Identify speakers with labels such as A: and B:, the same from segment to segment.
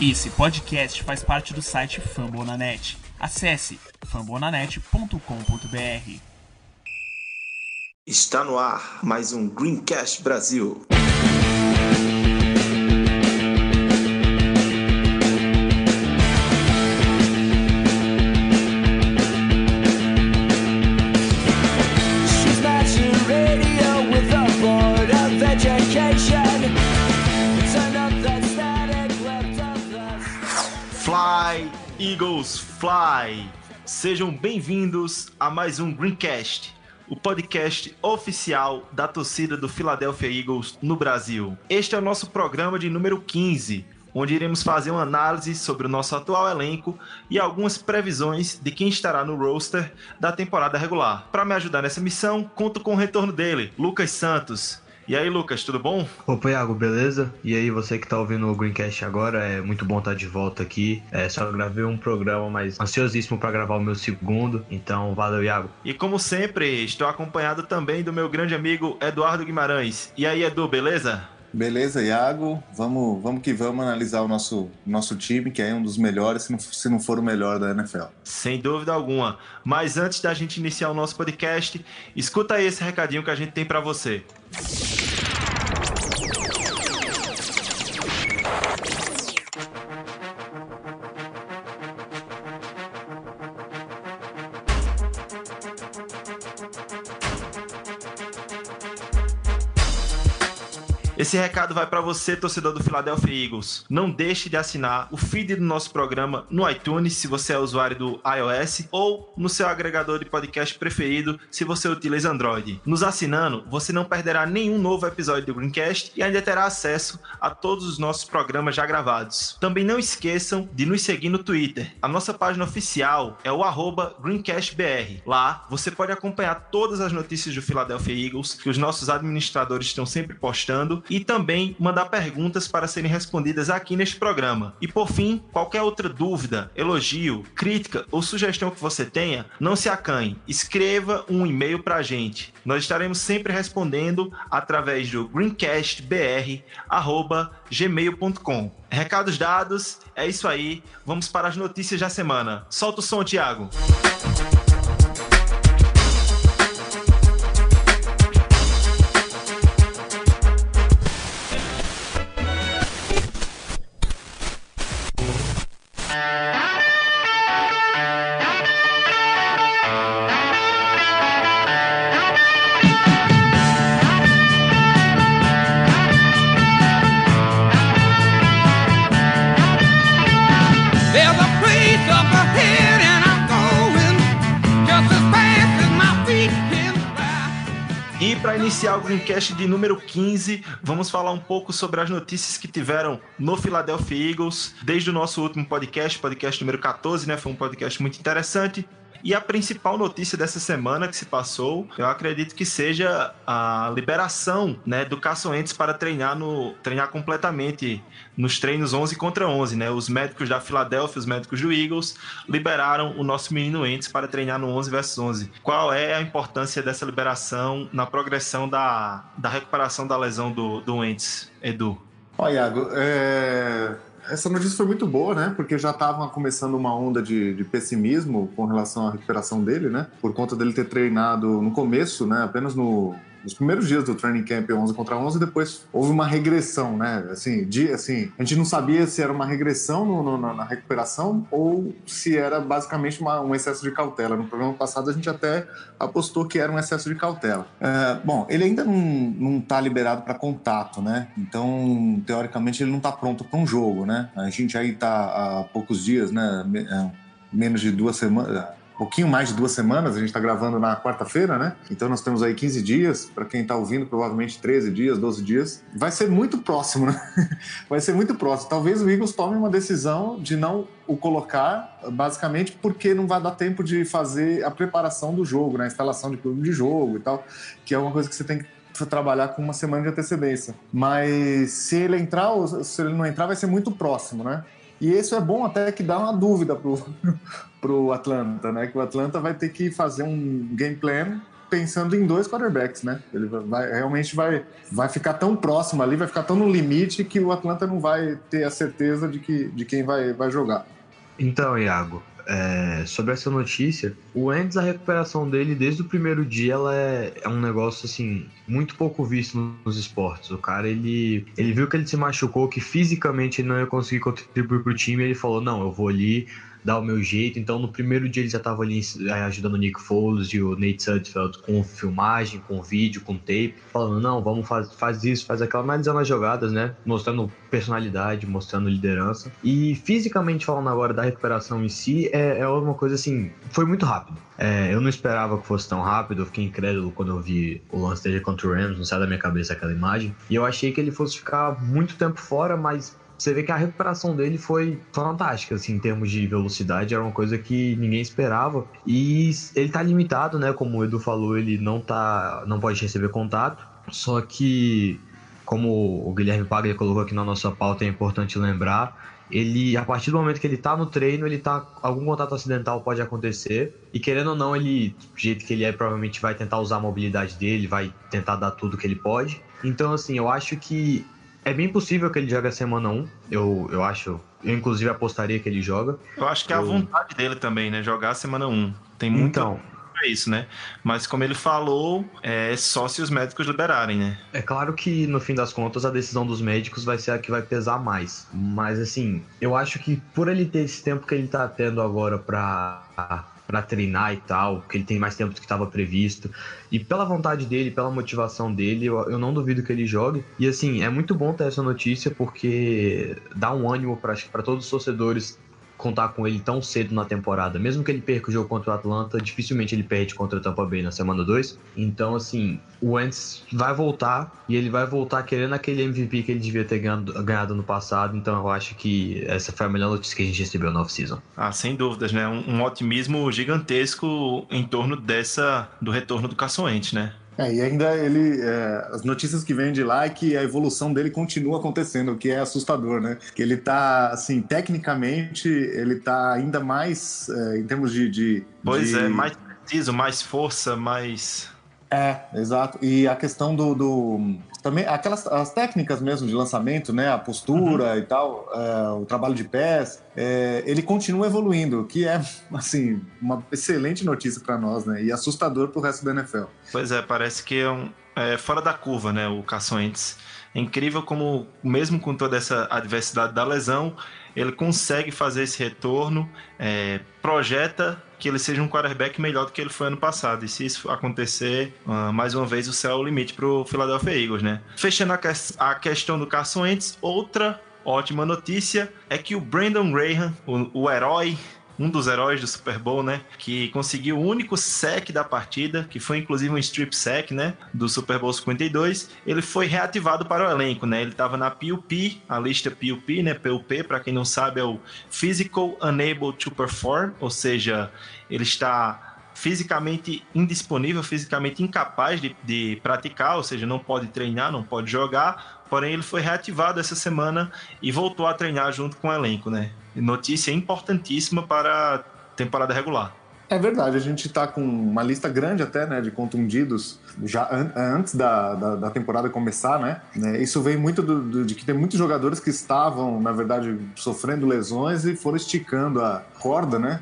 A: Esse podcast faz parte do site Fambonanet. Acesse fambonanet.com.br.
B: Está no ar mais um Greencast Brasil.
C: Fly! Sejam bem-vindos a mais um Greencast, o podcast oficial da torcida do Philadelphia Eagles no Brasil. Este é o nosso programa de número 15, onde iremos fazer uma análise sobre o nosso atual elenco e algumas previsões de quem estará no roster da temporada regular. Para me ajudar nessa missão, conto com o retorno dele, Lucas Santos. E aí, Lucas, tudo bom?
D: Opa, Iago, beleza? E aí, você que tá ouvindo o Greencast agora, é muito bom estar de volta aqui. É, só gravei um programa, mas ansiosíssimo para gravar o meu segundo. Então, valeu, Iago.
C: E como sempre, estou acompanhado também do meu grande amigo Eduardo Guimarães. E aí, Edu, beleza?
E: Beleza, Iago. Vamos, vamos que vamos analisar o nosso, nosso time, que é um dos melhores, se não, se não for o melhor da NFL.
C: Sem dúvida alguma. Mas antes da gente iniciar o nosso podcast, escuta aí esse recadinho que a gente tem para você. Esse recado vai para você, torcedor do Philadelphia Eagles. Não deixe de assinar o feed do nosso programa no iTunes, se você é usuário do iOS, ou no seu agregador de podcast preferido, se você utiliza Android. Nos assinando, você não perderá nenhum novo episódio do Greencast e ainda terá acesso a todos os nossos programas já gravados. Também não esqueçam de nos seguir no Twitter. A nossa página oficial é o GreencastBR. Lá você pode acompanhar todas as notícias do Philadelphia Eagles que os nossos administradores estão sempre postando e também mandar perguntas para serem respondidas aqui neste programa. E por fim, qualquer outra dúvida, elogio, crítica ou sugestão que você tenha, não se acanhe. Escreva um e-mail para a gente. Nós estaremos sempre respondendo através do greencastbr@gmail.com. Recados dados, é isso aí. Vamos para as notícias da semana. Solta o som, Thiago.
F: There's
C: Thank you. Iniciar o Greencast de número 15, vamos falar um pouco sobre as notícias que tiveram no Philadelphia Eagles desde o nosso último podcast, podcast número 14, né? Foi um podcast muito interessante. E a principal notícia dessa semana que se passou, eu acredito que seja a liberação né, do Wentz para treinar, no, treinar completamente nos treinos 11 contra 11. Né? Os médicos da Filadélfia, os médicos do Eagles, liberaram o nosso menino Wentz para treinar no 11 versus 11. Qual é a importância dessa liberação na progressão da, da recuperação da lesão do, do Wentz, Edu?
E: Ó, Iago, é, essa notícia foi muito boa, né? Porque já estava começando uma onda de, de pessimismo com relação à recuperação dele, né? Por conta dele ter treinado no começo, né? Apenas no, nos primeiros dias do training camp 11 contra 11, depois houve uma regressão, né? Assim, de, assim a gente não sabia se era uma regressão no- no- na, recuperação ou se era basicamente uma- um excesso de cautela. No programa passado a gente até apostou que era um excesso de cautela. É, bom, ele ainda não, não tá liberado para contato, né? Então, teoricamente, ele não tá pronto para um jogo, né? A gente aí tá há poucos dias, né? É, menos de duas semanas. Pouquinho mais de duas semanas, a gente está gravando na quarta-feira, né? Então nós temos aí 15 dias, para quem está ouvindo, provavelmente 13 dias, 12 dias. Vai ser muito próximo, né? Vai ser muito próximo. Talvez o Eagles tome uma decisão de não o colocar, basicamente porque não vai dar tempo de fazer a preparação do jogo, né? A instalação de plano de jogo e tal, que é uma coisa que você tem que trabalhar com uma semana de antecedência. Mas se ele entrar ou se ele não entrar, vai ser muito próximo, né? E isso é bom até que dá uma dúvida pro, pro Atlanta, né? Que o Atlanta vai ter que fazer um game plan pensando em dois quarterbacks, né? Ele vai, realmente vai, vai ficar tão próximo ali, vai ficar tão no limite que o Atlanta não vai ter a certeza de, que, de quem vai, vai jogar.
D: Então, Iago, é, sobre essa notícia, o Wentz, a recuperação dele desde o primeiro dia, ela é, é um negócio assim muito pouco visto nos esportes. O cara ele, ele viu que ele se machucou, que fisicamente ele não ia conseguir contribuir pro time, ele falou: "Não, eu vou ali dar o meu jeito". Então, no primeiro dia ele já estava ali eh, ajudando o Nick Foles e o Nate Sudfeld com filmagem, com vídeo, com tape, falando: "Não, vamos faz, faz isso, faz aquela, analisando as jogadas, né? Mostrando personalidade, mostrando liderança. E fisicamente falando agora da recuperação em si, é, é uma coisa assim, foi muito rápido. É, eu não esperava que fosse tão rápido, eu fiquei incrédulo quando eu vi o lance dele contra o Rams, não sai da minha cabeça aquela imagem. E eu achei que ele fosse ficar muito tempo fora, mas você vê que a recuperação dele foi fantástica, assim, em termos de velocidade, era uma coisa que ninguém esperava. E ele tá limitado, né? Como o Edu falou, ele não tá. não pode receber contato. Só que, como o Guilherme Paglia colocou aqui na nossa pauta, é importante lembrar. Ele, a partir do momento que ele tá no treino, ele tá. Algum contato acidental pode acontecer. E querendo ou não, ele, do jeito que ele é, provavelmente vai tentar usar a mobilidade dele, vai tentar dar tudo que ele pode. Então, assim, eu acho que é bem possível que ele jogue a semana 1. Eu, eu acho. Eu, inclusive, apostaria que ele joga.
C: Eu acho que é a
D: Eu-
C: vontade dele também, né? Jogar a semana 1. Tem muito
D: Então,
C: pra isso, né? Mas como ele falou, é só se os médicos liberarem, né?
D: é claro que no fim das contas a decisão dos médicos vai ser a que vai pesar mais. Mas assim, eu acho que por ele ter esse tempo que ele tá tendo agora pra, pra treinar e tal, que ele tem mais tempo do que estava previsto, e pela vontade dele, pela motivação dele, eu, eu não duvido que ele jogue. E assim, é muito bom ter essa notícia porque dá um ânimo pra todos os torcedores contar com ele tão cedo na temporada. Mesmo que ele perca o jogo contra o Atlanta, dificilmente ele perde contra o Tampa Bay na semana 2. Então, assim, o Wentz vai voltar e ele vai voltar querendo aquele MVP que ele devia ter ganhado, ganhado no passado. Então, eu acho que essa foi a melhor notícia que a gente recebeu na off-season.
C: Ah, sem dúvidas, né? Um, um otimismo gigantesco em torno dessa do retorno do Carson Wentz, né?
E: É, e ainda ele. é, as notícias que vêm de lá é que a evolução dele continua acontecendo, o que é assustador, né? Que ele tá, assim, tecnicamente, ele tá ainda mais é, em termos de. de
C: Pois
E: de-
C: é, mais preciso, mais força, mais.
E: É, exato. E a questão do. do- também aquelas as técnicas mesmo de lançamento, né? A postura e tal, é, o trabalho de pés, é, ele continua evoluindo, o que é, assim, uma excelente notícia para nós, né? E assustador pro resto da NFL.
C: Pois é, parece que é, um, é fora da curva, né? O Wentz. É incrível como, mesmo com toda essa adversidade da lesão, ele consegue fazer esse retorno, é, projeta que ele seja um quarterback melhor do que ele foi ano passado. E se isso acontecer, ah, mais uma vez o céu é o limite para o Philadelphia Eagles, né? Fechando a, ques- a questão do Carson Wentz, outra ótima notícia é que o Brandon Graham, o, o herói um dos heróis do Super Bowl, né? Que conseguiu o único sec da partida, que foi inclusive um strip sack, né? Do Super Bowl 52. Ele foi reativado para o elenco, né? Ele estava na PUP, a lista PUP, né? PUP, para quem não sabe, é o Physical Unable to Perform, ou seja, ele está fisicamente indisponível, fisicamente incapaz de, de praticar, ou seja, não pode treinar, não pode jogar. Porém, ele foi reativado essa semana e voltou a treinar junto com o elenco, né? Notícia importantíssima para a temporada regular.
E: É verdade, a gente tá com uma lista grande até, né, de contundidos já an- antes da, da, da temporada começar, né? Né, Isso vem muito do, do- de que tem muitos jogadores que estavam, na verdade, sofrendo lesões e foram esticando a corda, né?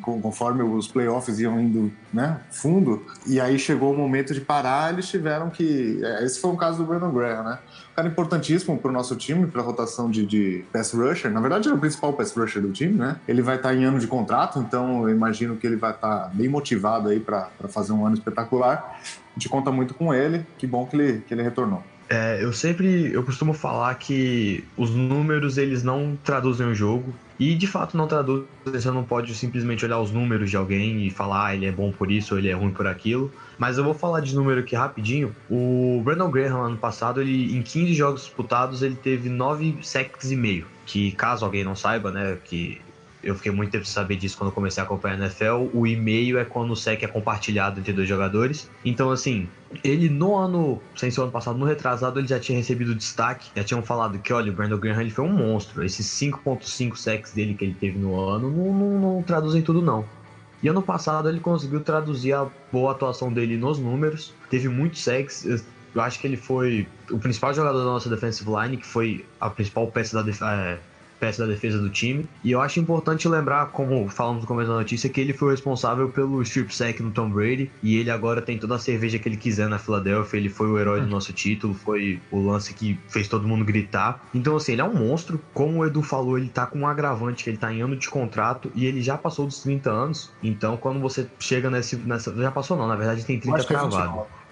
E: Con- Conforme os playoffs iam indo, né, fundo, e aí chegou o momento de parar, eles tiveram que. é, Esse foi o caso do Brandon Graham, né? Um cara importantíssimo para o nosso time, para a rotação de, de pass rusher. Na verdade, ele é o principal pass rusher do time, né? Ele vai estar em ano de contrato, então eu imagino que ele vai estar bem motivado aí para fazer um ano espetacular. A gente conta muito com ele. Que bom que ele, que ele retornou.
D: É, eu sempre, eu costumo falar que os números eles não traduzem o jogo e de fato não traduzem. Você não pode simplesmente olhar os números de alguém e falar ah, ele é bom por isso ou ele é ruim por aquilo. Mas eu vou falar de número aqui rapidinho. O Brandon Graham ano passado, ele em 15 jogos disputados ele teve 9 sacks e meio. Que caso alguém não saiba, né, que eu fiquei muito tempo sem saber disso quando comecei a acompanhar a NFL. O e-mail é quando o sec é compartilhado entre dois jogadores. Então, assim, ele no ano, sem ser o ano passado, no retrasado, ele já tinha recebido destaque. Já tinham falado que, olha, o Brandon Graham ele foi um monstro. Esses 5.5 sacks dele que ele teve no ano não, não, não traduzem tudo, não. E ano passado ele conseguiu traduzir a boa atuação dele nos números. Teve muitos sacks. Eu acho que ele foi o principal jogador da nossa defensive line, que foi a principal peça da, def é, peça da defesa do time. E eu acho importante lembrar, como falamos no começo da notícia, que ele foi o responsável pelo strip sack no Tom Brady. E ele agora tem toda a cerveja que ele quiser na Filadélfia. Ele foi o herói do nosso título, foi o lance que fez todo mundo gritar. Então, assim, ele é um monstro. Como o Edu falou, ele tá com um agravante, que ele tá em ano de contrato e ele já passou dos 30 anos. Então, quando você chega nesse. nessa já passou, não, na verdade tem 30
E: acho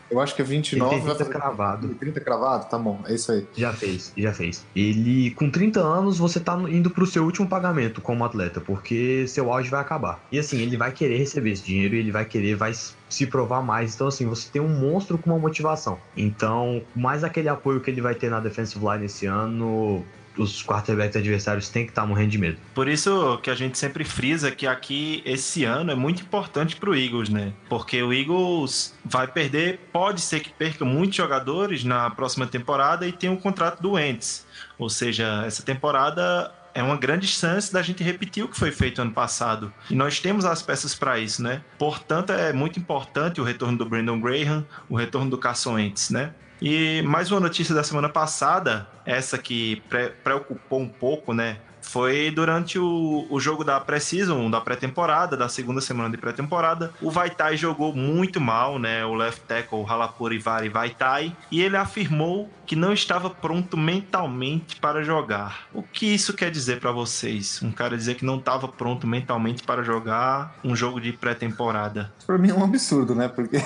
E: que
D: cravado.
E: 29. Eu acho que é 29.
D: Ele tem
E: vai
D: 30
E: fazer
D: cravado.
E: 30 cravado? Tá bom, é isso aí.
D: Já fez, já fez. Ele, com 30 anos, você tá indo pro seu último pagamento como atleta, porque seu auge vai acabar. E assim, ele vai querer receber esse dinheiro e ele vai querer, vai se provar mais. Então, assim, você tem um monstro com uma motivação. Então, mais aquele apoio que ele vai ter na defensive line esse ano, os quarterbacks adversários têm que estar morrendo de medo.
C: Por isso que a gente sempre frisa que aqui esse ano é muito importante pro Eagles, né? Porque o Eagles vai perder, pode ser que perca muitos jogadores na próxima temporada e tem o contrato do Wentz. Ou seja, essa temporada é uma grande chance da gente repetir o que foi feito ano passado. E nós temos as peças para isso, né? Portanto, é muito importante o retorno do Brandon Graham, o retorno do Carson Wentz, né? E mais uma notícia da semana passada, essa que pre preocupou um pouco, né? Foi durante o, o jogo da pré-season, da pré-temporada, da segunda semana de pré-temporada. O Vaitai jogou muito mal, né? O left tackle, o Halapuri Vari Vaitai. E ele afirmou que não estava pronto mentalmente para jogar. O que isso quer dizer para vocês? Um cara dizer que não estava pronto mentalmente para jogar um jogo de pré-temporada.
E: Pra mim é um absurdo, né? Porque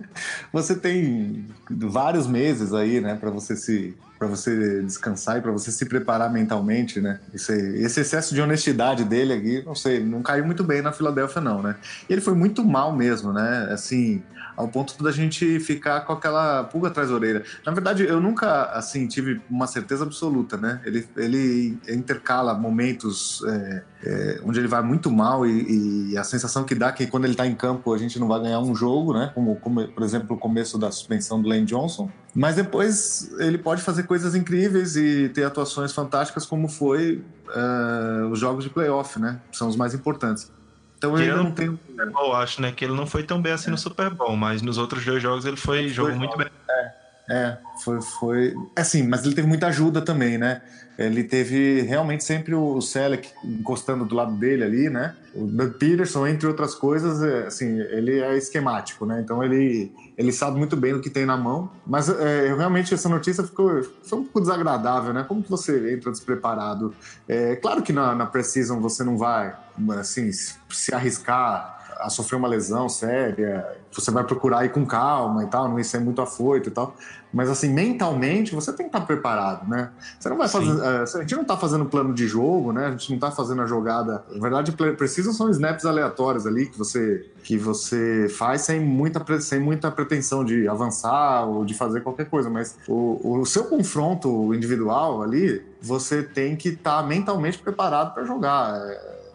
E: você tem vários meses aí, né, para você se para você descansar e para você se preparar mentalmente, né? Esse, esse excesso de honestidade dele aqui, não sei, não caiu muito bem na Filadélfia não, né? Ele foi muito mal mesmo, né? Assim, ao ponto da gente ficar com aquela pulga atrás da orelha. Na verdade, eu nunca, assim, tive uma certeza absoluta, né? Ele, ele intercala momentos é, é, onde ele vai muito mal e, e, a sensação que dá é que quando ele tá em campo a gente não vai ganhar um jogo, né? Como, como por exemplo, o começo da suspensão do Lane Johnson. Mas depois ele pode fazer coisas incríveis e ter atuações fantásticas, como foi é, os jogos de playoff, né? São os mais importantes. Então eu
C: Tirando
E: não.
C: Super Bowl, acho, né? Que ele não foi tão bem assim no Super Bowl, mas nos outros dois jogos ele foi jogou muito bem.
E: É, foi, foi. Assim, mas ele teve muita ajuda também, né? Ele teve realmente sempre o Selleck encostando do lado dele ali, né? O Doug Peterson, entre outras coisas, é, assim, ele é esquemático, né? Então ele, ele sabe muito bem o que tem na mão. Mas é, realmente essa notícia ficou foi um pouco desagradável, né? Como que você entra despreparado? É claro que na, na Precision você não vai, assim, se arriscar a sofrer uma lesão séria, você vai procurar ir com calma e tal, não ir ser muito afoito e tal. Mas assim, mentalmente, você tem que estar preparado, né? Você não vai fazer. eh, a gente não tá fazendo plano de jogo, né? A gente não tá fazendo a jogada. Na verdade, pre- precisam são snaps aleatórios ali que você, que você faz sem muita, sem muita pretensão de avançar ou de fazer qualquer coisa. Mas o, o seu confronto individual ali, você tem que estar mentalmente preparado para jogar.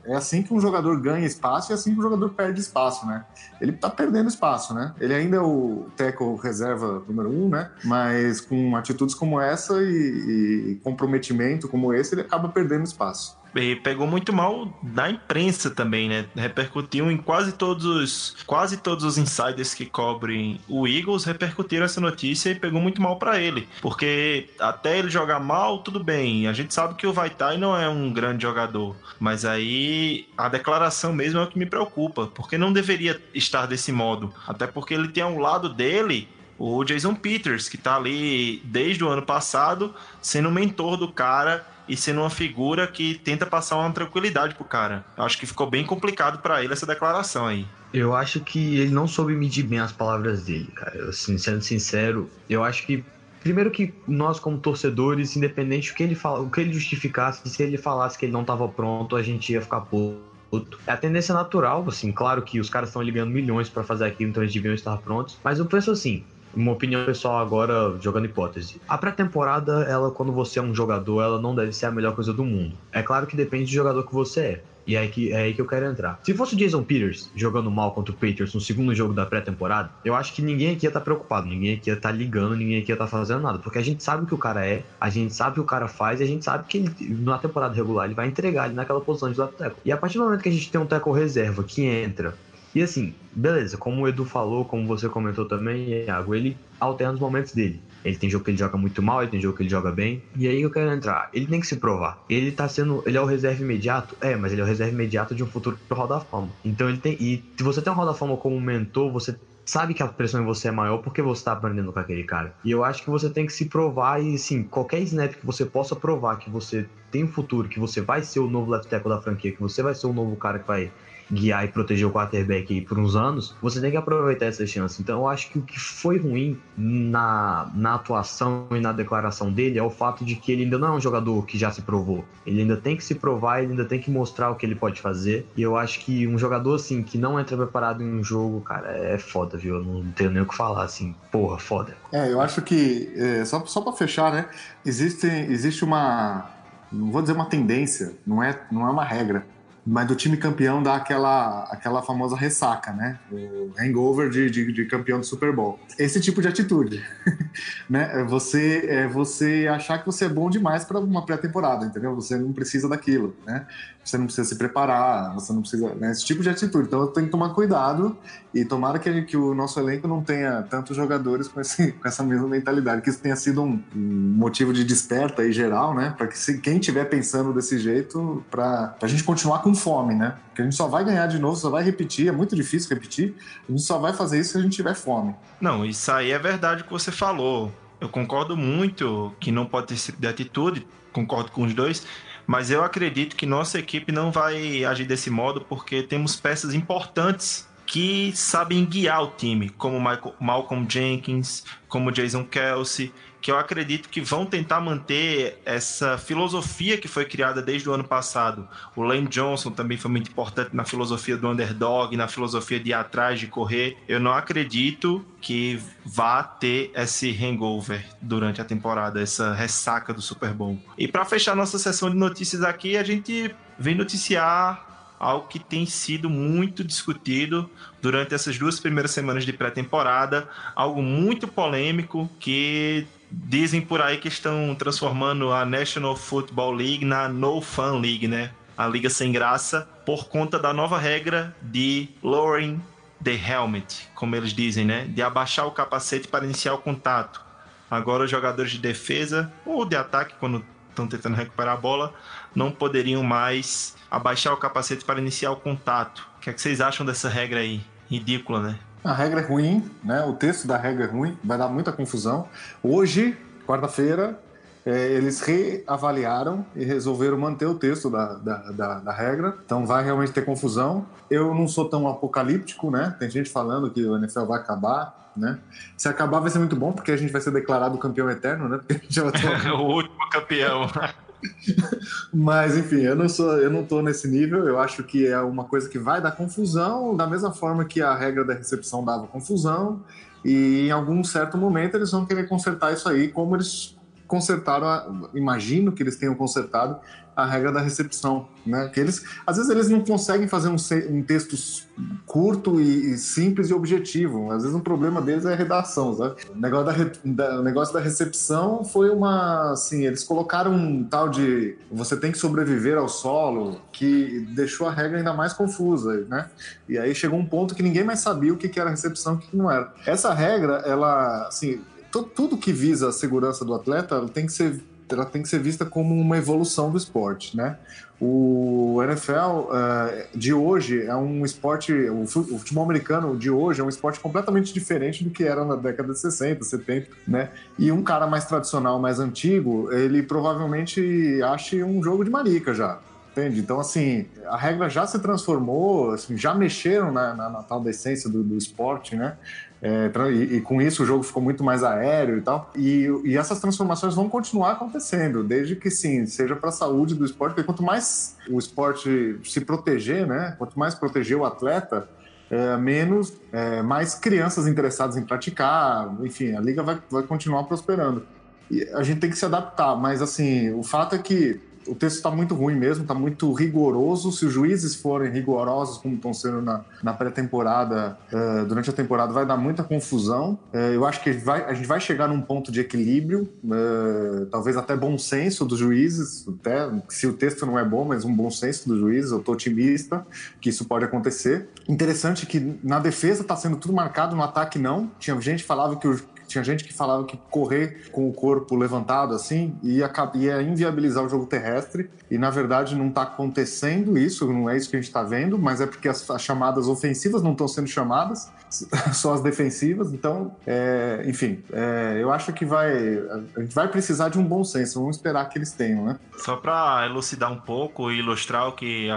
E: É- assim que um jogador ganha espaço e é assim que um jogador perde espaço, né? Ele tá perdendo espaço, né? Ele ainda é o tackle reserva número um, né? Mas com atitudes como essa e, e comprometimento como esse, ele acaba perdendo espaço.
C: E pegou muito mal da imprensa também, né? Repercutiu em quase todos os quase todos os insiders que cobrem o Eagles repercutiram essa notícia e pegou muito mal pra ele, porque até ele jogar mal, tudo bem. A gente sabe que o Vaitai não é um grande jogador, mas aí a declaração mesmo é o que me preocupa, porque não deveria estar desse modo, até porque ele tem ao lado dele o Jason Peters, que tá ali desde o ano passado, sendo mentor do cara e sendo uma figura que tenta passar uma tranquilidade pro cara. Acho que ficou bem complicado pra ele essa declaração aí.
D: Eu acho que ele não soube medir bem as palavras dele, cara. Eu, assim, sendo sincero, eu acho que. Primeiro que nós, como torcedores, independente do que ele fala, o que ele justificasse, se ele falasse que ele não estava pronto, a gente ia ficar puto. É a tendência natural, assim, claro que os caras estão ligando milhões para fazer aquilo, então eles deviam estar prontos. Mas eu penso assim, uma opinião pessoal agora, jogando hipótese. A pré-temporada, ela, quando você é um jogador, ela não deve ser a melhor coisa do mundo. É claro que depende do jogador que você é. E é aí que, é aí que eu quero entrar. Se fosse o Jason Peters jogando mal contra o Patriots no segundo jogo da pré-temporada, eu acho que ninguém aqui ia estar preocupado, ninguém aqui ia estar ligando, ninguém aqui ia estar fazendo nada. Porque a gente sabe o que o cara é, a gente sabe o que o cara faz e a gente sabe que ele, na temporada regular ele vai entregar ali naquela posição de tackle. E a partir do momento que a gente tem um tackle reserva que entra e assim, beleza, como o Edu falou, como você comentou também, Iago, ele alterna os momentos dele. Ele tem jogo que ele joga muito mal, ele tem jogo que ele joga bem. E aí eu quero entrar. Ele tem que se provar. Ele tá sendo. Ele é o reserva imediato? É, mas ele é o reserva imediato de um futuro Hall da Fama. Então ele tem. E se você tem um Hall da Fama como mentor, você sabe que a pressão em você é maior porque você tá aprendendo com aquele cara. E eu acho que você tem que se provar e, assim, qualquer snap que você possa provar que você tem um futuro, que você vai ser o novo left tackle da franquia, que você vai ser o novo cara que vai guiar e proteger o quarterback aí por uns anos, você tem que aproveitar essa chance. Então eu acho que o que foi ruim na, na atuação e na declaração dele é o fato de que ele ainda não é um jogador que já se provou. Ele ainda tem que se provar, ele ainda tem que mostrar o que ele pode fazer. E eu acho que um jogador assim que não entra preparado em um jogo, cara, é foda, viu? Eu não tenho nem o que falar assim. Porra, foda.
E: É, eu acho que, é, só, só para fechar, né? Existe, existe uma. Não vou dizer uma tendência, não é, não é uma regra, mas do time campeão dá aquela, aquela famosa ressaca, né? O hangover de, de, de campeão do Super Bowl. Esse tipo de atitude, né? É você, é você achar que você é bom demais para uma pré-temporada, entendeu? Você não precisa daquilo, né? Você não precisa se preparar, você não precisa. Né? Esse tipo de atitude. Então tenho que tomar cuidado e tomara que, que o nosso elenco não tenha tantos jogadores com, esse, com essa mesma mentalidade, que isso tenha sido um, um motivo de desperta aí geral, né? Para que se, quem estiver pensando desse jeito, para a gente continuar com fome, né? Porque a gente só vai ganhar de novo, só vai repetir, é muito difícil repetir, a gente só vai fazer isso se a gente tiver fome.
C: Não, isso aí é verdade que você falou. Eu concordo muito que não pode ter esse tipo de atitude, concordo com os dois, mas eu acredito que nossa equipe não vai agir desse modo porque temos peças importantes que sabem guiar o time, como Michael, Malcolm Jenkins, como Jason Kelsey, que eu acredito que vão tentar manter essa filosofia que foi criada desde o ano passado. O Lane Johnson também foi muito importante na filosofia do underdog, na filosofia de ir atrás, de correr. Eu não acredito que vá ter esse hangover durante a temporada, essa ressaca do Super Bowl. E para fechar nossa sessão de notícias aqui, a gente vem noticiar algo que tem sido muito discutido durante essas duas primeiras semanas de pré-temporada, algo muito polêmico que dizem por aí que estão transformando a National Football League na No Fun League, né? A liga sem graça, por conta da nova regra de lowering the helmet, como eles dizem, né? De abaixar o capacete para iniciar o contato. Agora os jogadores de defesa ou de ataque, quando estão tentando recuperar a bola, não poderiam mais abaixar o capacete para iniciar o contato. O que, é que vocês acham dessa regra aí? Ridícula, né?
E: A regra é ruim, né? O texto da regra é ruim, vai dar muita confusão. Hoje, quarta-feira, é, eles reavaliaram e resolveram manter o texto da, da, da, da, regra. Então vai realmente ter confusão. Eu não sou tão apocalíptico, né? Tem gente falando que o NFL vai acabar, né? Se acabar vai ser muito bom, porque a gente vai ser declarado campeão eterno, né? Porque a gente vai ter...
C: o último campeão.
E: Mas enfim, eu não sou, eu não tô nesse nível. Eu acho que é uma coisa que vai dar confusão, da mesma forma que a regra da recepção dava confusão. E em algum certo momento eles vão querer consertar isso aí, como eles consertaram, imagino que eles tenham consertado a regra da recepção, né? Que eles, às vezes eles não conseguem fazer um, um texto curto e, e, simples e objetivo. Às vezes o problema deles é a redação, sabe? O negócio da, da, o negócio da recepção foi uma, assim, eles colocaram um tal de você tem que sobreviver ao solo que deixou a regra ainda mais confusa, né? E aí chegou um ponto que ninguém mais sabia o que, que era recepção e o que não era. Essa regra, ela, assim, tudo que visa a segurança do atleta tem que ser ela tem que ser vista como uma evolução do esporte, né? O NFL uh, de hoje é um esporte, o futebol americano de hoje é um esporte completamente diferente do que era na década de 60, 70, né? E um cara mais tradicional, mais antigo, ele provavelmente ache um jogo de marica já. Entende? Então, assim, a regra já se transformou, assim, já mexeram na, na, na tal da essência do, do esporte, né? É, e, e, com isso o jogo ficou muito mais aéreo e tal. E, e essas transformações vão continuar acontecendo, desde que sim, seja para a saúde do esporte, porque quanto mais o esporte se proteger, né? Quanto mais proteger o atleta, é, menos, é, mais crianças interessadas em praticar, enfim, a liga vai, vai continuar prosperando. E a gente tem que se adaptar, mas assim, o fato é que o texto está muito ruim mesmo, está muito rigoroso. Se os juízes forem rigorosos, como estão sendo na, na pré-temporada, eh, durante a temporada, vai dar muita confusão. Eh, eu acho que vai- a gente vai chegar num ponto de equilíbrio, eh, talvez até bom senso dos juízes, até se o texto não é bom, mas um bom senso dos juízes. Eu estou otimista que isso pode acontecer. Interessante que na defesa está sendo tudo marcado, no ataque não. Tinha gente que falava que o tinha gente que falava que correr com o corpo levantado assim ia, ia inviabilizar o jogo terrestre e na verdade não está acontecendo isso, não é isso que a gente está vendo, mas é porque as, as chamadas ofensivas não estão sendo chamadas, só as defensivas. Então, é, enfim, é, eu acho que vai a gente vai precisar de um bom senso. Vamos esperar que eles tenham, né?
C: Só para elucidar um pouco e ilustrar o que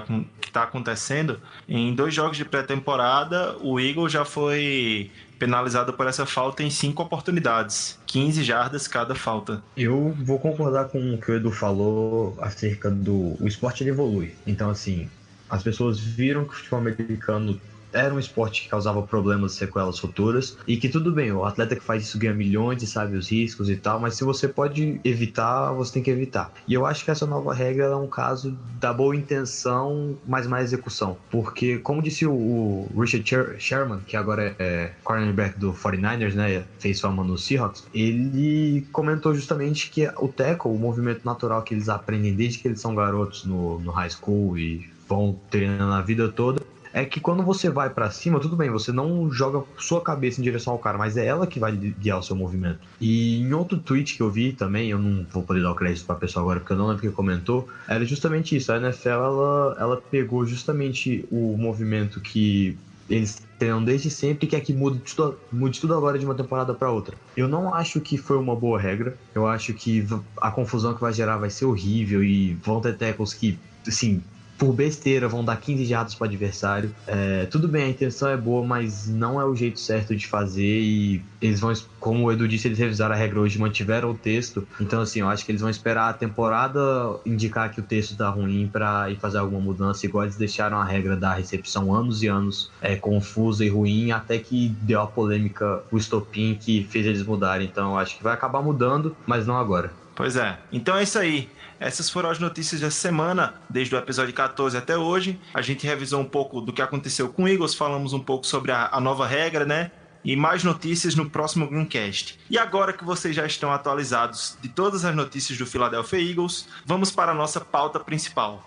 C: está acontecendo, em dois jogos de pré-temporada, o Eagle já foi penalizado por essa falta em cinco oportunidades, 15 jardas cada falta.
D: Eu vou concordar com o que o Edu falou acerca do. O esporte ele evolui. Então, assim, as pessoas viram que o futebol americano era um esporte que causava problemas sequelas futuras. E que tudo bem, o atleta que faz isso ganha milhões e sabe os riscos e tal, mas se você pode evitar, você tem que evitar. E eu acho que essa nova regra é um caso da boa intenção, mas má execução. Porque, como disse o, Richard Sher- Sherman, que agora é, é cornerback do 49ers, né? Fez fama no Seahawks, ele comentou justamente que o tackle, o movimento natural que eles aprendem desde que eles são garotos no, no high school e vão treinando a vida toda, é que quando você vai pra cima, tudo bem, você não joga sua cabeça em direção ao cara, mas é ela que vai guiar o seu movimento. E em outro tweet que eu vi também, eu não vou poder dar o crédito pra pessoa agora porque eu não lembro quem comentou, era justamente isso. A NFL ela, ela pegou justamente o movimento que eles treinam desde sempre que é que mude tudo, mude tudo agora de uma temporada para outra. Eu não acho que foi uma boa regra. Eu acho que a confusão que vai gerar vai ser horrível e vão ter tackles que, assim, por besteira vão dar 15 jardas para o adversário. É, tudo bem, a intenção é boa, mas não é o jeito certo de fazer e eles vão, como o Edu disse, eles revisaram a regra hoje, mantiveram o texto. Então, assim, eu acho que eles vão esperar a temporada indicar que o texto tá ruim para ir fazer alguma mudança, igual eles deixaram a regra da recepção anos e anos é, confusa e ruim, até que deu a polêmica, o estopim que fez eles mudarem. Então, eu acho que vai acabar mudando, mas não agora.
C: Pois é. Então é isso aí. Essas foram as notícias dessa semana, desde o episódio 14 até hoje. A gente revisou um pouco do que aconteceu com o Eagles, falamos um pouco sobre a, a nova regra, né? E mais notícias no próximo Greencast. E agora que vocês já estão atualizados de todas as notícias do Philadelphia Eagles, vamos para a nossa pauta principal.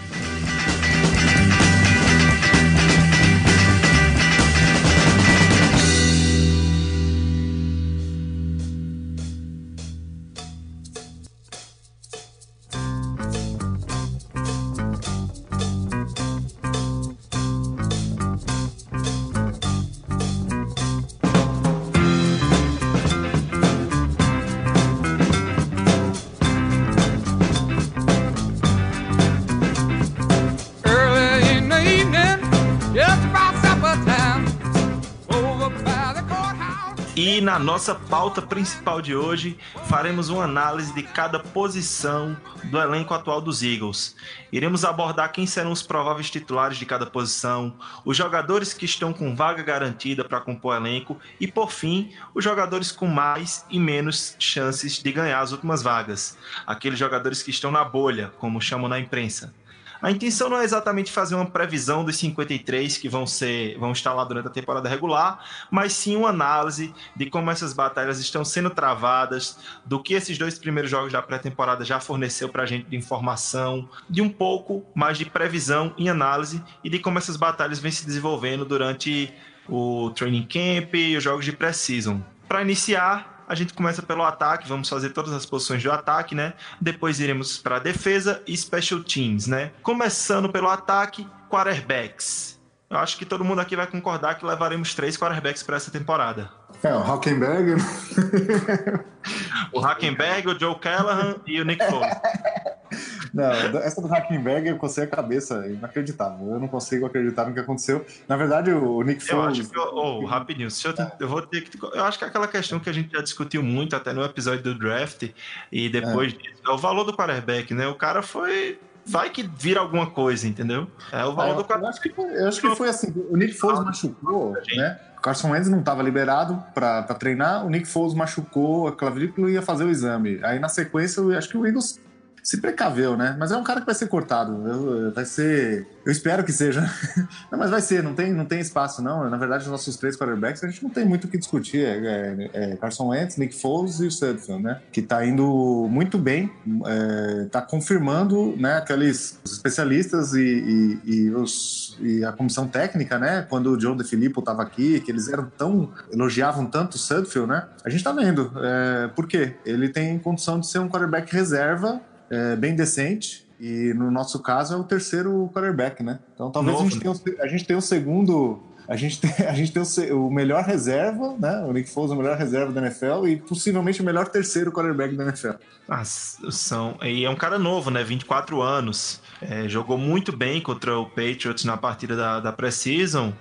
F: Early
C: E na nossa pauta principal de hoje, faremos uma análise de cada posição do elenco atual dos Eagles. Iremos abordar quem serão os prováveis titulares de cada posição, os jogadores que estão com vaga garantida para compor o elenco e, por fim, os jogadores com mais e menos chances de ganhar as últimas vagas, aqueles jogadores que estão na bolha, como chamam na imprensa. A intenção não é exatamente fazer uma previsão dos 53 que vão ser vão estar lá durante a temporada regular, mas sim uma análise de como essas batalhas estão sendo travadas, do que esses dois primeiros jogos da pré-temporada já forneceu para a gente de informação, de um pouco mais de previsão e análise e de como essas batalhas vêm se desenvolvendo durante o training camp e os jogos de pré-season. Para iniciar, a gente começa pelo ataque, vamos fazer todas as posições do ataque, né? Depois iremos para defesa e special teams, né? Começando pelo ataque, quarterbacks. Eu acho que todo mundo aqui vai concordar que levaremos três quarterbacks para essa temporada.
E: É, o Hockenberg.
C: O Hackenberg, o Joe Callahan e o Nick Foles.
E: Não, essa do Hackenberg eu cocei a cabeça, é inacreditável. Eu não consigo acreditar no que aconteceu. Na verdade, o Nick
C: Eu
E: Foles.
C: acho que, oh, rapidinho, eu, te- eu vou ter que. Eu acho que é aquela questão que a gente já discutiu muito até no episódio do draft e depois disso, é o valor do quarterback, né? O cara foi vai que vira alguma coisa, entendeu? É o valor
E: Ah,
C: do
E: eu acho que foi, eu acho que foi assim. O Nick Foles machucou, né? O Carson Wentz não estava liberado para treinar, o Nick Foles machucou a clavícula e ia fazer o exame. Aí na sequência, eu acho que o Eagles se precaveu, né? Mas é um cara que vai ser cortado. eu- vai ser. Eu espero que seja. Não, mas vai ser, não tem, não tem espaço, não. Na verdade, os nossos três quarterbacks, a gente não tem muito o que discutir. É, é- é Carson Wentz, Nick Foles e o Sudfeld, né? Que tá indo muito bem, é, tá confirmando, né, aqueles especialistas e, e- e os, e a comissão técnica, né? Quando o John DeFilippo tava aqui, que eles eram tão. elogiavam tanto o Sudfeld, né? A gente tá vendo. É, por quê? Ele tem condição de ser um quarterback reserva é, bem decente. E no nosso caso é o terceiro quarterback, né? Então talvez a
C: Novo,
E: gente, tenha, o- a gente tenha o segundo. A gente tem, a gente tem o, o melhor reserva, né? O Nick Foles o melhor reserva da NFL e possivelmente o melhor terceiro quarterback da NFL.
C: Ah, são, e é um cara novo, né? 24 anos. É, jogou muito bem contra o Patriots na partida da, da Precision.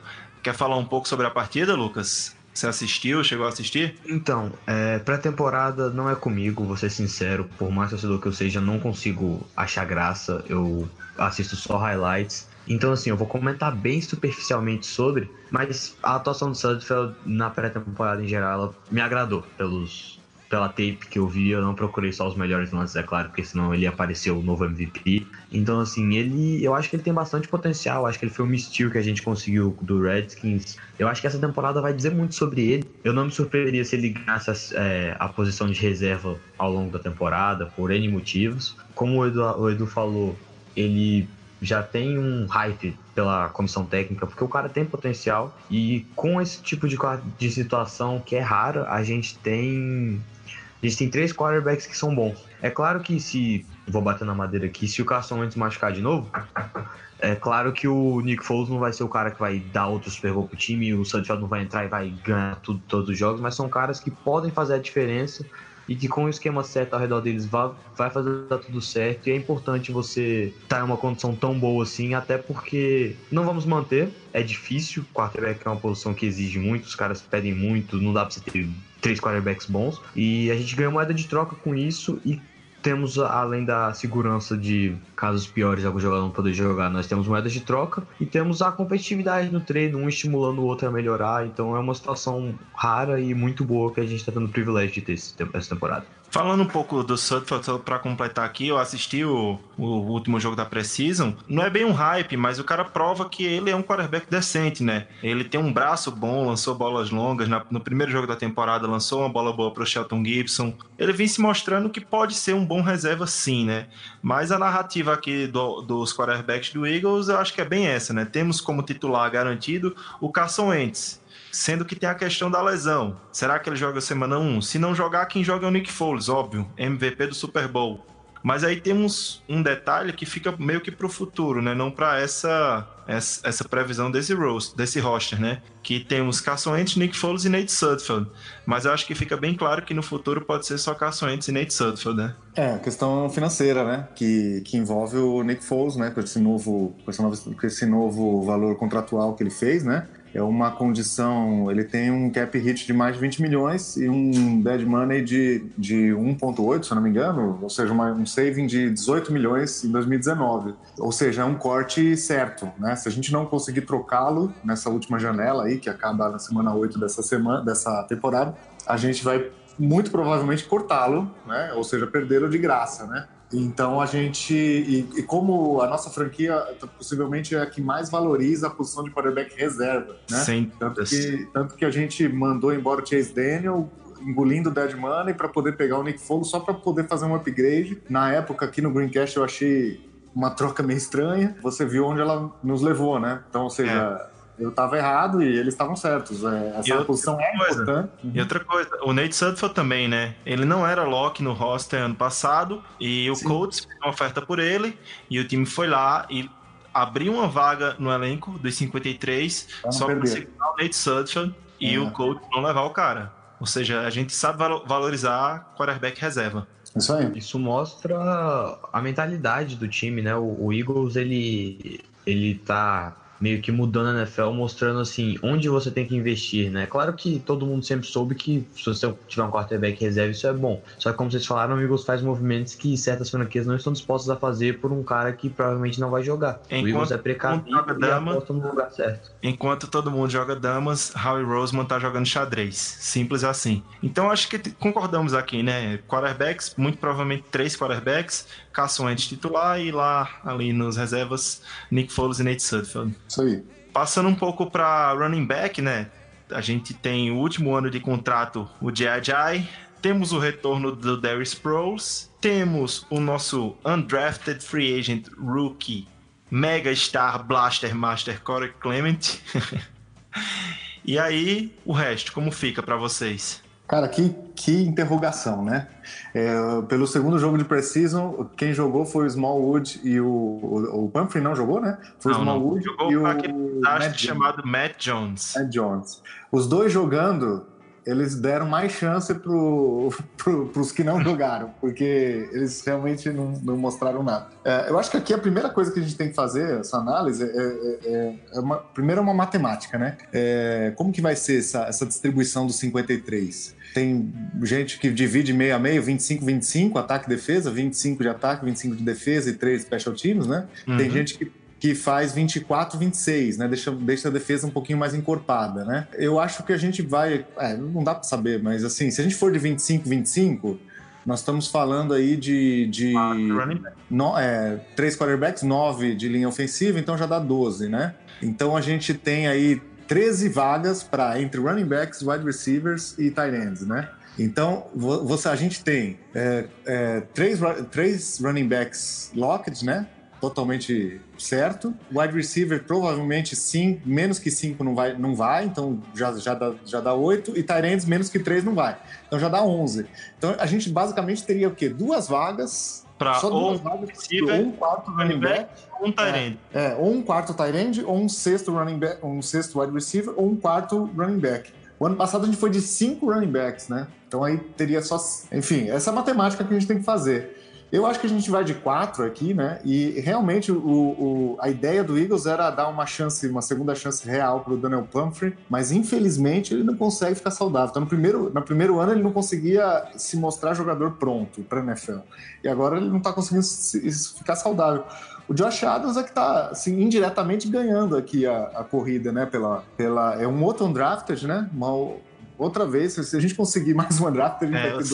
C: Quer falar um pouco sobre a partida, Lucas? Você assistiu? Chegou a assistir?
D: Então, é, pré-temporada não é comigo, vou ser sincero. Por mais torcedor que eu seja, não consigo achar graça. Eu assisto só highlights. Então, assim, eu vou comentar bem superficialmente sobre, mas a atuação do Sudfeld na pré-temporada em geral, me agradou pelos, pela tape que eu vi. Eu não procurei só os melhores lances, é claro, porque senão ele apareceu o novo MVP. Então, assim, ele. Eu acho que ele tem bastante potencial. Acho que ele foi um mistério que a gente conseguiu do Redskins. Eu acho que essa temporada vai dizer muito sobre ele. Eu não me surpreenderia se ele ganhasse as- é, a posição de reserva ao longo da temporada, por N motivos. Como o Edu, o Edu falou, ele já tem um hype pela comissão técnica, porque o cara tem potencial. E com esse tipo de, de situação que é rara, a gente tem. A gente tem três quarterbacks que são bons. É claro que se. Vou bater na madeira aqui, se o Carson Wentz machucar de novo, é claro que o Nick Foles não vai ser o cara que vai dar outro Super Bowl pro time, o Sudfeld não vai entrar e vai ganhar tudo, todos os jogos, mas são caras que podem fazer a diferença e que com o esquema certo ao redor deles vai, vai fazer dar tudo certo. E é importante você estar em uma condição tão boa assim, até porque não vamos manter, é difícil. Quarterback é uma posição que exige muito, os caras pedem muito, não dá pra você ter três quarterbacks bons. E a gente ganhou moeda de troca com isso e temos, além da segurança de casos piores, algum jogador não poder jogar, nós temos moedas de troca e temos a competitividade no treino, um estimulando o outro a melhorar. Então é uma situação rara e muito boa que a gente está tendo o privilégio de ter essa temporada.
C: Falando um pouco do só pra completar aqui, eu assisti o, o último jogo da Precision. Não é bem um hype, mas o cara prova que ele é um quarterback decente, né? Ele tem um braço bom, lançou bolas longas. Na- no primeiro jogo da temporada, lançou uma bola boa pro Shelton Gibson. Ele vem se mostrando que pode ser um bom reserva, sim, né? Mas a narrativa aqui do- dos quarterbacks do Eagles, eu acho que é bem essa, né? Temos como titular garantido o Carson Wentz. Sendo que tem a questão da lesão. Será que ele joga semana 1? Se não jogar, quem joga é o Nick Foles, óbvio. MVP do Super Bowl. Mas aí temos um detalhe que fica meio que pro futuro, né? Não para essa, essa essa previsão desse roster, desse roster, né? Que temos Carson Wentz, Nick Foles e Nate Sudfeld. Mas eu acho que fica bem claro que no futuro pode ser só Carson Wentz e Nate Sudfeld, né?
E: É, a questão financeira, né? Que, que envolve o Nick Foles, né? Com esse, novo, com, esse novo, com esse novo valor contratual que ele fez, né? É uma condição. Ele tem um cap hit de mais de 20 milhões e um dead money de, de 1,8, se eu não me engano. Ou seja, uma- um saving de 18 milhões em 2019. Ou seja, é um corte certo, né? Se a gente não conseguir trocá-lo nessa última janela aí, que acaba na semana 8 dessa, semana, dessa temporada, a gente vai muito provavelmente cortá-lo, né? Ou seja, perdê-lo de graça, né? Então a gente e, e como a nossa franquia possivelmente é a que mais valoriza a posição de quarterback reserva, né?
C: Sem
E: Tanto que, tanto que a gente mandou embora o Chase Daniel engolindo o dead money para poder pegar o Nick Foles só para poder fazer um upgrade. Na época aqui no Greencast eu achei uma troca meio estranha. Você viu onde ela nos levou, né? Então, ou seja, eu estava errado e eles estavam certos. É, essa
C: E outra
E: posição é
C: coisa,
E: importante.
C: E outra coisa, o Nate Sudfeld também, né? Ele não era lock no roster ano passado e o
E: Sim.
C: Colts fez uma oferta por ele e o time foi lá e abriu uma vaga no elenco dos 53
E: Pra não
C: só para segurar o Nate Sudfeld e
E: É.
C: o Colts não levar o cara. Ou seja, a gente sabe valo- valorizar quarterback reserva.
E: Isso aí.
D: Isso mostra a mentalidade do time, né? O, o Eagles, ele, ele tá meio que mudando a NFL, mostrando assim onde você tem que investir, né? Claro que todo mundo sempre soube que se você tiver um quarterback reserva, isso é bom. Só que como vocês falaram, o Eagles faz movimentos que certas franquias não estão dispostas a fazer por um cara que provavelmente não vai jogar. o Eagles
C: Enquanto
D: é precavido
C: joga
D: e
C: dama-
D: aposta no lugar certo.
C: Enquanto todo mundo joga damas, Howie Roseman tá jogando xadrez. Simples assim. Então acho que concordamos aqui, né? Quarterbacks, muito provavelmente três quarterbacks. Carson Wentz titular e lá ali nos reservas, Nick Foles e Nate Sudfeld.
E: Isso aí.
C: Passando um pouco para running back, né? A gente tem o último ano de contrato, o J.J. Temos o retorno do Darius Sproles. Temos o nosso undrafted free agent rookie, mega star blaster master Corey Clement. e aí, o resto, como fica para vocês?
E: Cara, que, que interrogação, né? É, pelo segundo jogo de Precision, quem jogou foi o Smallwood e o, o, o Pumphrey não jogou, né? Foi o
C: Não, não.
E: Smallwood
C: Jogou
E: e o
C: aquele
E: Matt
C: chamado Matt Jones.
E: Matt Jones. Os dois jogando, eles deram mais chance pro, pro, pros que não jogaram, porque eles realmente não, não mostraram nada. É, eu acho que aqui a primeira coisa que a gente tem que fazer, essa análise, é, é- é- uma, primeiro é uma matemática, né? É, como que vai ser essa, essa distribuição dos 53? Tem gente que divide meio a meio, 25, 25, ataque e defesa, 25 de ataque, 25 de defesa e 3 special teams, né? Tem
C: Uhum.
E: gente que, que faz 24, 26, né? Deixa, deixa a defesa um pouquinho mais encorpada, né? Eu acho que a gente vai. É, não dá pra saber, mas assim, se a gente for de 25, 25, nós estamos falando aí de. de no, é, três quarterbacks, nove de linha ofensiva, então já dá 12, né? Então a gente tem aí 13 vagas para entre running backs, wide receivers e tight ends, né? Então, vo- você, a gente tem é, é, três, três running backs locked, né? Totalmente certo. Wide receiver, provavelmente sim, menos que cinco não vai, não vai então já, já, dá, já dá oito. E tight ends, menos que três não vai. Então já dá 11. Então a gente basicamente teria o quê? Duas vagas.
C: Pra
E: só
C: ou
E: duas vagas,
C: receiver,
E: ou um quarto running back
C: um tight end.
E: é, ou um quarto tight end, ou um sexto running back, um sexto wide receiver, ou um quarto running back. O ano passado a gente foi de cinco running backs, né? Então aí teria só. Enfim, essa é a matemática que a gente tem que fazer. Eu acho que a gente vai de quatro aqui, né? E realmente o, o- a ideia do Eagles era dar uma chance, uma segunda chance real para o Daniel Pumphrey, mas infelizmente ele não consegue ficar saudável. Então no primeiro, no primeiro ano ele não conseguia se mostrar jogador pronto para NFL. E agora ele não está conseguindo se- se ficar saudável. O Josh Adams é que tá assim, indiretamente ganhando aqui a, a corrida, né? Pela, pela, é um outro undrafted, né? Uma outra vez, se a gente conseguir mais um undrafted, a gente
C: É,
E: vai ter dois.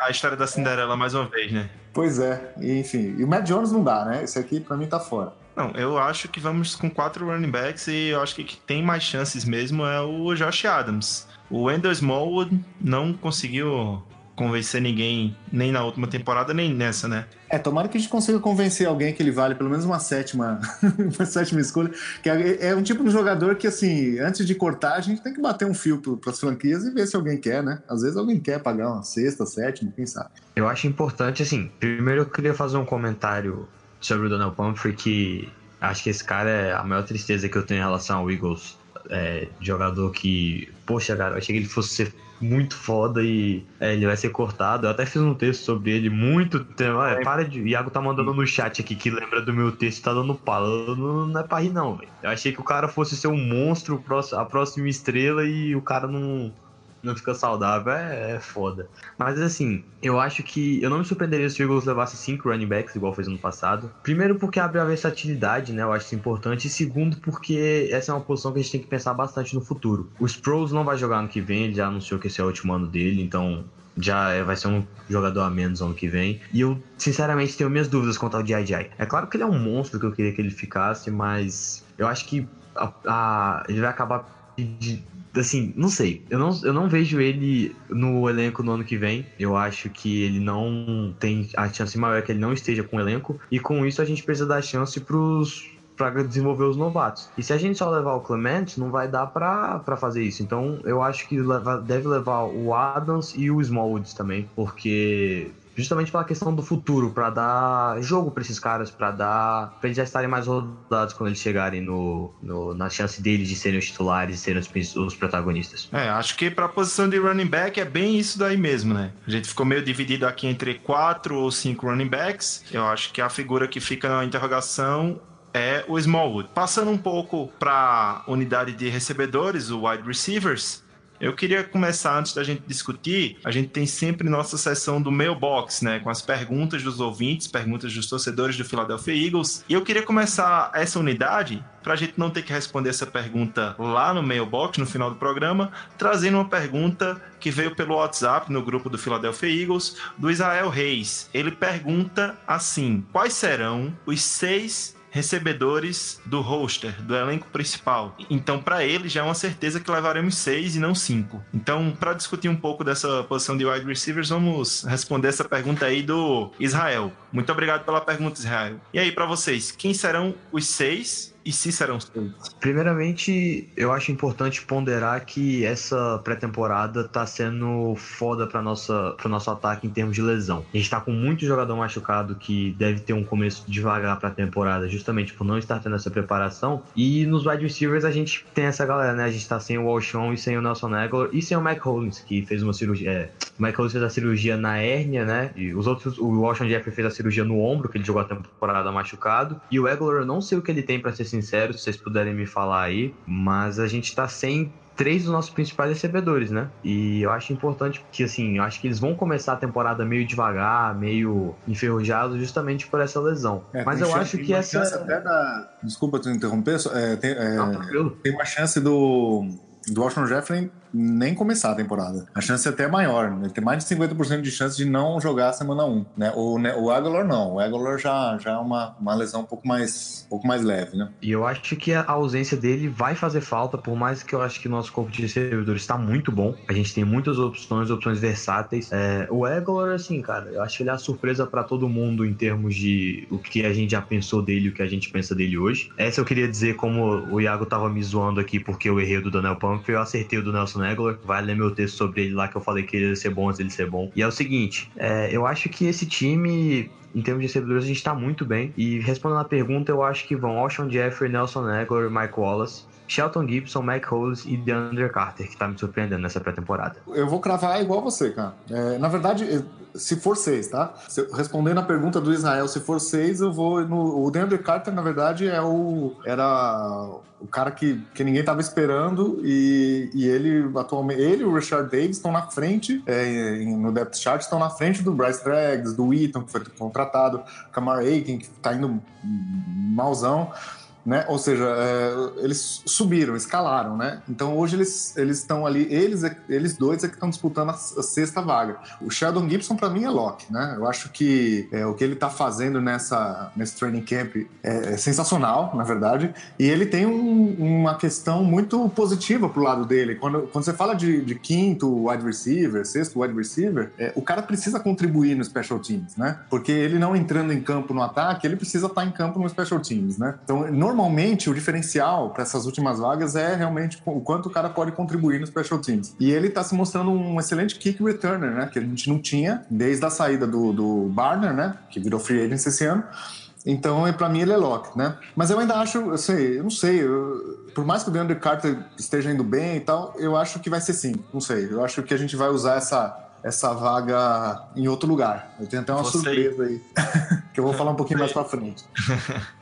C: A história da Cinderela mais uma vez, né?
E: Pois é, e, enfim. E o Matt Jones não dá, né? Esse aqui pra mim tá fora.
C: Não, eu acho que vamos com quatro running backs e eu acho que que tem mais chances mesmo é o Josh Adams. O Wendell Smallwood não conseguiu convencer ninguém nem na última temporada nem nessa, né?
E: É, tomara que a gente consiga convencer alguém que ele vale pelo menos uma sétima, uma sétima escolha. Que é, é um tipo de jogador que, assim, antes de cortar, a gente tem que bater um fio para as franquias e ver se alguém quer, né? Às vezes alguém quer pagar uma sexta, sétima, quem sabe.
D: Eu acho importante, assim, primeiro eu queria fazer um comentário sobre o Donald Pumphrey, que acho que esse cara é a maior tristeza que eu tenho em relação ao Eagles. É, jogador que, poxa, cara, eu achei que ele fosse ser muito foda e é, ele vai ser cortado. Eu até fiz um texto sobre ele muito tempo. Olha, para de. Iago tá mandando no chat aqui que lembra do meu texto, tá dando palo. Não, não é pra rir, não, velho. Eu achei que o cara fosse ser um monstro, a próxima estrela e o cara não. Não fica saudável, é, é foda. Mas assim, eu acho que eu não me surpreenderia se o Eagles levasse cinco running backs, igual fez no passado. Primeiro, porque abre a versatilidade, né? Eu acho isso importante. E segundo, porque essa é uma posição que a gente tem que pensar bastante no futuro. O Sproles não vai jogar ano que vem, ele já anunciou que esse é o último ano dele, então já é- vai ser um jogador a menos ano que vem. E eu, sinceramente, tenho minhas dúvidas quanto ao J.J. É claro que ele é um monstro que eu queria que ele ficasse, mas eu acho que a- a- ele vai acabar de- assim, não sei. Eu não, eu não vejo ele no elenco no ano que vem. Eu acho que ele não tem a chance maior é que ele não esteja com o elenco. E com isso a gente precisa dar chance pros para desenvolver os novatos. E se a gente só levar o Clement, não vai dar pra fazer isso. Então eu acho que leva- deve levar o Adams e o Smallwoods também, porque justamente pela questão do futuro, pra dar jogo pra esses caras, pra dar para eles já estarem mais rodados quando eles chegarem no, no- na chance deles de serem os titulares e serem os, os protagonistas.
C: É, acho que pra posição de running back é bem isso daí mesmo, né? A gente ficou meio dividido aqui entre quatro ou cinco running backs. Eu acho que a figura que fica na interrogação é o Smallwood. Passando um pouco para a unidade de recebedores, o wide receivers, eu queria começar antes da gente discutir. A gente tem sempre nossa sessão do mailbox, né, com as perguntas dos ouvintes, perguntas dos torcedores do Philadelphia Eagles. E eu queria começar essa unidade para a gente não ter que responder essa pergunta lá no mailbox no final do programa, trazendo uma pergunta que veio pelo WhatsApp no grupo do Philadelphia Eagles do Israel Reis. Ele pergunta assim: quais serão os seis recebedores do roster, do elenco principal. Então, para ele, já é uma certeza que levaremos seis e não cinco. Então, para discutir um pouco dessa posição de wide receivers, vamos responder essa pergunta aí do Israel. Muito obrigado pela pergunta, Israel. E aí, para vocês, quem serão os seis e se serão seis?
D: Primeiramente, eu acho importante ponderar que essa pré-temporada tá sendo foda para nossa para nosso ataque em termos de lesão. A gente tá com muito jogador machucado que deve ter um começo devagar para a temporada, justamente por não estar tendo essa preparação. E nos wide receivers a gente tem essa galera, né? A gente tá sem o Walshon e sem o Nelson Aguilar e sem o Mike Hollins, que fez uma cirurgia. É, o Mike Hollins fez a cirurgia na hérnia, né? E os outros, o Walshon Jeffrey fez a cirurgia no ombro, que ele jogou a temporada machucado. E o Aguilar, eu não sei o que ele tem, para ser sincero, se vocês puderem me falar aí, mas a gente tá sem três dos nossos principais recebedores, né? E eu acho importante que, assim, eu acho que eles vão começar a temporada meio devagar, meio enferrujados, justamente por essa lesão.
E: É,
D: Mas eu
E: chance-
D: acho que essa.
E: até da... Desculpa te interromper, é, tem, é,
D: Não,
E: tem uma chance do, do Washington Jeffrey nem começar a temporada. A chance é até maior. Ele tem mais de 50% de chance de não jogar a semana 1. Né? O, né, o Aguilar não. O Aguilar já, já é uma, uma lesão um pouco mais, um pouco mais leve. Né?
D: E eu acho que a ausência dele vai fazer falta, por mais que eu acho que o nosso corpo de recebedores está muito bom. A gente tem muitas opções, opções versáteis. É, o Aguilar, assim, cara, eu acho que ele é a surpresa para todo mundo em termos de o que a gente já pensou dele o que a gente pensa dele hoje. Essa eu queria dizer, como o Iago tava me zoando aqui porque eu errei do Daniel Pumphrey, eu acertei o do Nelson Aguilar. Vai ler meu texto sobre ele lá que eu falei que ele ia ser bom antes dele ser bom. E é o seguinte, é, eu acho que esse time em termos de recebedores, a gente tá muito bem. E respondendo a pergunta, eu acho que vão Alshon Jeffrey, Nelson Aguilar, Mike Wallace, Shelton Gibson, Mike Hollis e DeAndre Carter, que tá me surpreendendo nessa pré-temporada.
E: Eu vou cravar igual você, cara. É, na verdade, se for seis, tá? Se respondendo a pergunta do Israel, se for seis, eu vou. No, o DeAndre Carter, na verdade, é o. Era o cara que, que ninguém tava esperando e, e ele atualmente. Ele e o Richard Davis estão na frente, é, no depth chart, estão na frente do Bryce Treggs, do Eaton, que foi contratado, Kamar Aiken, que tá indo malzão. Né? Ou seja, é, eles subiram, escalaram, né? Então hoje eles eles estão ali, eles eles dois é que estão disputando a, a sexta vaga. O Sheldon Gibson para mim é lock, né? Eu acho que é, o que ele tá fazendo nessa nesse training camp é, é sensacional, na verdade. E ele tem um- uma questão muito positiva pro lado dele. Quando, quando você fala de, de quinto wide receiver, sexto wide receiver, é, o cara precisa contribuir no special teams, né? Porque ele não entrando em campo no ataque, ele precisa estar em campo no special teams, né? Então, normalmente, o diferencial para essas últimas vagas é realmente o quanto o cara pode contribuir no special teams. E ele tá se mostrando um excelente kick returner, né? Que a gente não tinha desde a saída do, do Barner, né? Que virou free agent esse ano. Então, para mim, ele é lock, né? Mas eu ainda acho, eu sei, eu não sei, eu- por mais que o DeAndre Carter esteja indo bem e tal, eu acho que vai ser sim, não sei. Eu acho que a gente vai usar essa, essa vaga em outro lugar. Eu tenho até uma
C: Você-
E: surpresa aí, que eu vou falar um pouquinho mais pra frente.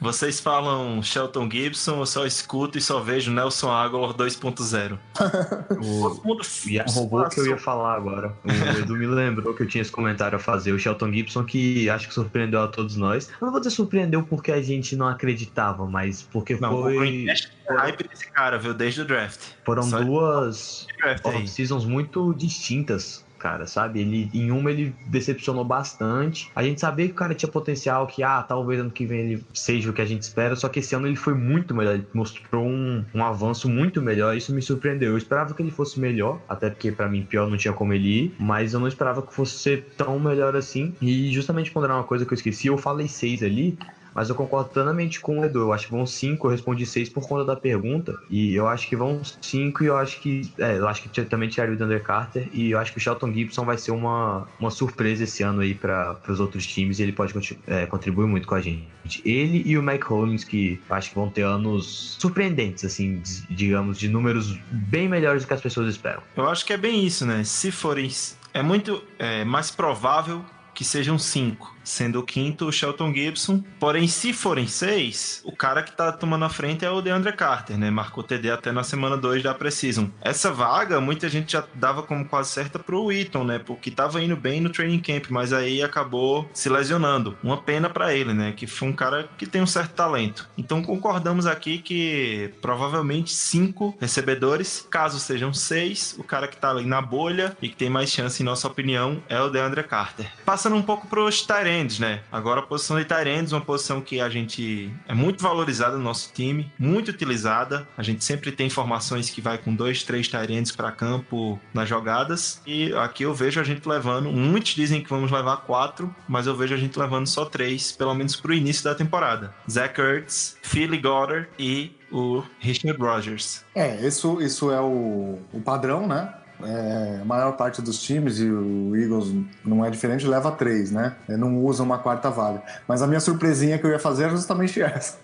C: Vocês falam Shelton Gibson, eu só escuto e só vejo Nelson Aguilar 2.0.
D: O
C: Todo mundo
D: Ian roubou o que eu ia falar agora. O Edu me lembrou que eu tinha esse comentário a fazer. O Shelton Gibson, que acho que surpreendeu a todos nós. Eu não vou dizer surpreendeu porque a gente não acreditava, mas porque
C: Não, o
D: foi.
C: Greencast é hype desse cara, viu? Desde o draft.
D: Foram
C: Só-
D: duas
C: Draft aí.
D: off-seasons muito distintas, cara, sabe? Ele, em uma ele decepcionou bastante. A gente sabia que o cara tinha potencial, que, ah, talvez ano que vem ele seja o que a gente espera, só que esse ano ele foi muito melhor. Ele mostrou um, um avanço muito melhor. Isso me surpreendeu. Eu esperava que ele fosse melhor, até porque pra mim pior não tinha como ele ir, mas eu não esperava que fosse ser tão melhor assim. E justamente ponderar uma coisa que eu esqueci, eu falei seis ali. Mas eu concordo plenamente com o Edu. Eu acho que vão cinco, eu respondi seis por conta da pergunta. E eu acho que vão cinco e eu acho que. É, eu acho que também tiraria o Dunder Carter. E eu acho que o Shelton Gibson vai ser uma, uma surpresa esse ano aí para os outros times. E ele pode é, contribuir muito com a gente. Ele e o Mike Hollins, que acho que vão ter anos surpreendentes, assim, digamos, de números bem melhores do que as pessoas esperam.
C: Eu acho que é bem isso, né? Se forem. É muito é, mais provável que sejam cinco. Sendo o quinto o Shelton Gibson. Porém, se forem seis, o cara que tá tomando a frente é o DeAndre Carter, né? Marcou TD até na semana 2 da Precision. Essa vaga, muita gente já dava como quase certa pro Eaton, né? Porque tava indo bem no training camp, mas aí acabou se lesionando. Uma pena para ele, né? Que foi um cara que tem um certo talento. Então concordamos aqui que provavelmente cinco recebedores, caso sejam seis, o cara que tá ali na bolha e que tem mais chance, em nossa opinião, é o DeAndre Carter. Passando um pouco pros Tyrands, né? Agora a posição de Tyrands, uma posição que a gente é muito valorizada no nosso time, muito utilizada. A gente sempre tem informações que vai com dois, três Tyrands para campo nas jogadas. E aqui eu vejo a gente levando. Muitos dizem que vamos levar quatro, mas eu vejo a gente levando só três, pelo menos pro início da temporada. Zach Ertz, Philly Goddard e o Richard Rogers.
E: É, isso, isso é o, o padrão, né? É, a maior parte dos times, e o Eagles não é diferente, leva três, né? É, Não usa uma quarta vaga. Mas a minha surpresinha que eu ia fazer é justamente essa.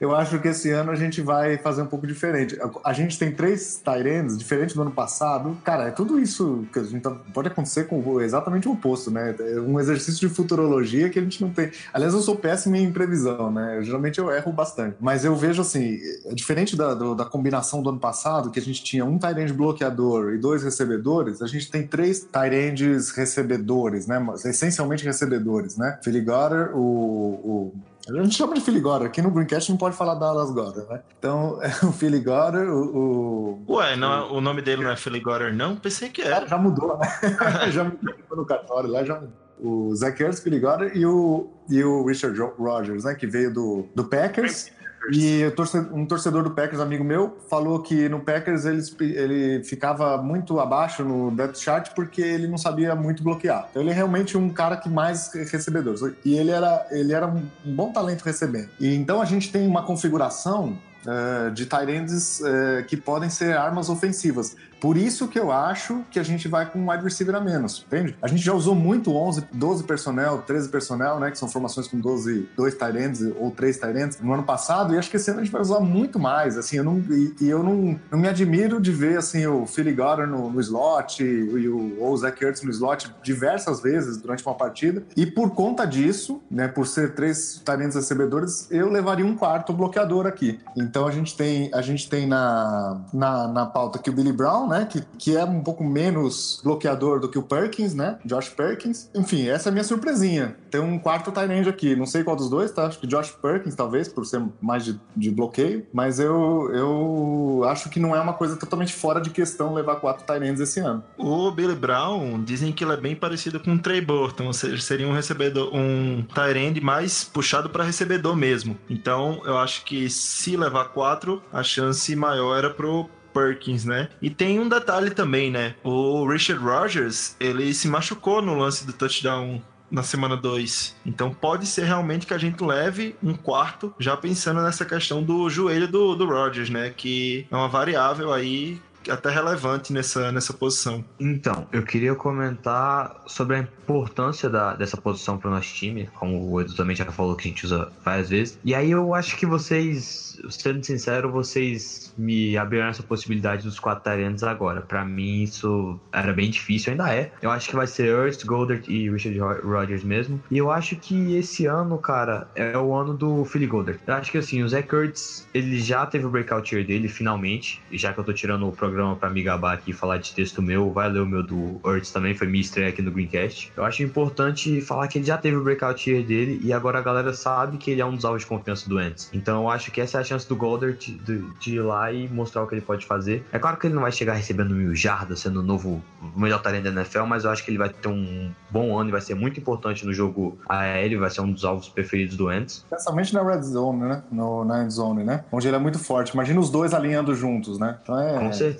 E: eu acho que esse ano a gente vai fazer um pouco diferente. A- gente tem três Tyrands, diferente do ano passado. Cara, é tudo isso que a gente tá- pode acontecer com exatamente o oposto, né? É um exercício de futurologia que a gente não tem. Aliás, eu sou péssimo em previsão, né? Geralmente eu erro bastante. Mas eu vejo assim, é diferente da, do- da combinação do ano passado, que a gente tinha um Tyrande bloqueador e dois recebedores, a gente tem três Tyrands recebedores, né? Essencialmente recebedores, né? Philly Goddard, o, o a gente chama de Philly Goddard. Aqui no Greencast não pode falar Dallas Goddard, né? Então, é o Philly Goddard, o... o...
C: Ué, não, o nome dele não é Philly Goddard, não? Pensei que era.
E: Já mudou, né? já mudou no cartório lá, já mudou. O Zach Ertz, Philly Goddard e o, e o Richard Rogers, né? Que veio do, do Packers. E um torcedor do Packers, amigo meu, falou que no Packers ele, ele ficava muito abaixo no depth chart porque ele não sabia muito bloquear. Então ele é realmente um cara que mais recebedores. E ele era, ele era um, bom talento recebendo. E então a gente tem uma configuração eh, de tight ends eh, que podem ser armas ofensivas. Por isso que eu acho que a gente vai com um wide receiver a menos, entende? A gente já usou muito 11, 12 personnel, 13 personnel, né? Que são formações com 12, 2 tight ends ou 3 tight ends no ano passado, e acho que esse ano a gente vai usar muito mais, assim, eu não, e, e eu não, não me admiro de ver, assim, o Philly Goddard no, no slot e, o, ou o Zach Ertz no slot diversas vezes durante uma partida, e por conta disso, né, por ser três tight ends recebedores, eu levaria um quarto bloqueador aqui. Então a gente tem, a gente tem na, na, na pauta aqui o Billy Brown, né? Que, que é um pouco menos bloqueador do que o Perkins, né? Josh Perkins. Enfim, essa é a minha surpresinha. Tem um quarto end aqui. Não sei qual dos dois, tá? Acho que Josh Perkins, talvez, por ser mais de, de bloqueio. Mas eu, eu acho que não é uma coisa totalmente fora de questão levar quatro ends esse ano.
C: O Billy Brown dizem que ele é bem parecido com o Trey Burton, ou seja, seria um recebedor, um mais puxado para recebedor mesmo. Então, eu acho que se levar quatro, a chance maior era pro Perkins, né? E tem um detalhe também, né? O Richard Rogers, ele se machucou no lance do touchdown na semana 2. Então pode ser realmente que a gente leve um quarto, já pensando nessa questão do joelho do, do Rogers, né? Que é uma variável aí até relevante nessa, nessa posição.
D: Então, eu queria comentar sobre a importância da, dessa posição para o nosso time, como o Edu também já falou que a gente usa várias vezes. E aí eu acho que vocês, sendo sincero, vocês me abriram essa possibilidade dos quatro talentos agora. Para mim isso era bem difícil, ainda é. Eu acho que vai ser Earth, Goldert e Richard Ro- Rodgers mesmo. E eu acho que esse ano, cara, é o ano do Philly Goldert. Eu acho que assim, o Zach Ertz, ele já teve o breakout year dele, finalmente. Já que eu tô tirando o para me gabar aqui e falar de texto meu, vai ler o meu do Ertz também, foi minha estreia aqui no Greencast. Eu acho importante falar que ele já teve o breakout year dele e agora a galera sabe que ele é um dos alvos de confiança do Ents. Então eu acho que essa é a chance do Goldert de, de ir lá e mostrar o que ele pode fazer. É claro que ele não vai chegar recebendo mil jardas, sendo o novo o melhor talento da NFL, mas eu acho que ele vai ter um bom ano e vai ser muito importante no jogo aéreo, vai ser um dos alvos preferidos do Ents.
E: Especialmente na red zone, né? No, na end zone, né? Onde ele é muito forte. Imagina os dois alinhando juntos, né? Então é.
D: Com certeza.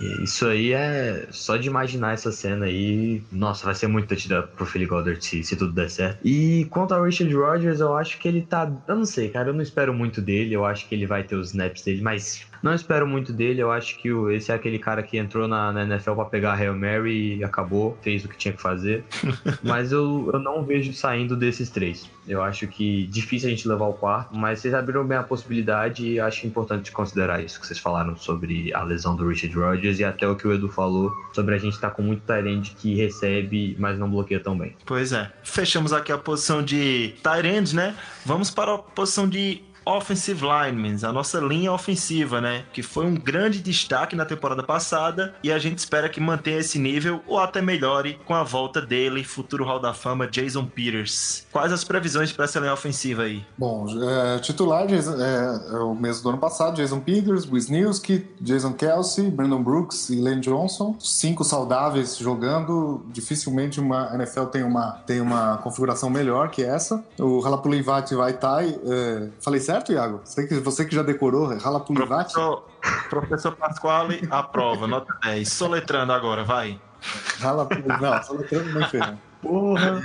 D: E Isso aí é só de imaginar essa cena aí. Nossa, vai ser muito touchdown pro Philly Goddard se, se tudo der certo. E quanto ao Richard Rodgers, eu acho que ele tá. Eu não sei, cara. Eu não espero muito dele. Eu acho que ele vai ter os snaps dele, mas não espero muito dele. Eu acho que esse é aquele cara que entrou na, na NFL pra pegar a Hail Mary e acabou, fez o que tinha que fazer. mas eu, eu não vejo saindo desses três. Eu acho que difícil a gente levar o quarto, mas vocês abriram bem a possibilidade e acho importante considerar isso que vocês falaram sobre a lesão do Richard Rodgers e até o que o Edu falou sobre a gente estar com muito Tyrande que recebe, mas não bloqueia tão bem.
C: Pois é. Fechamos aqui a posição de end, né? Vamos para a posição de offensive linemen, a nossa linha ofensiva, né? Que foi um grande destaque na temporada passada e a gente espera que mantenha esse nível ou até melhore com a volta dele, futuro Hall da Fama, Jason Peters. Quais as previsões para essa linha ofensiva aí?
E: Bom, é, titular é, é o mesmo do ano passado, Jason Peters, Wisniewski, Jason Kelsey, Brandon Brooks e Lane Johnson. Cinco saudáveis jogando. Dificilmente uma NFL tem uma, tem uma configuração melhor que essa. O Halapulivati Vaitai, é, falei certo, Iago? Você que, você que já decorou, é Halapulivati?
C: Professor, professor Pasquale, aprova, nota 10. Soletrando agora, vai.
E: Halapulivati, não, só letrando bem feio. Porra!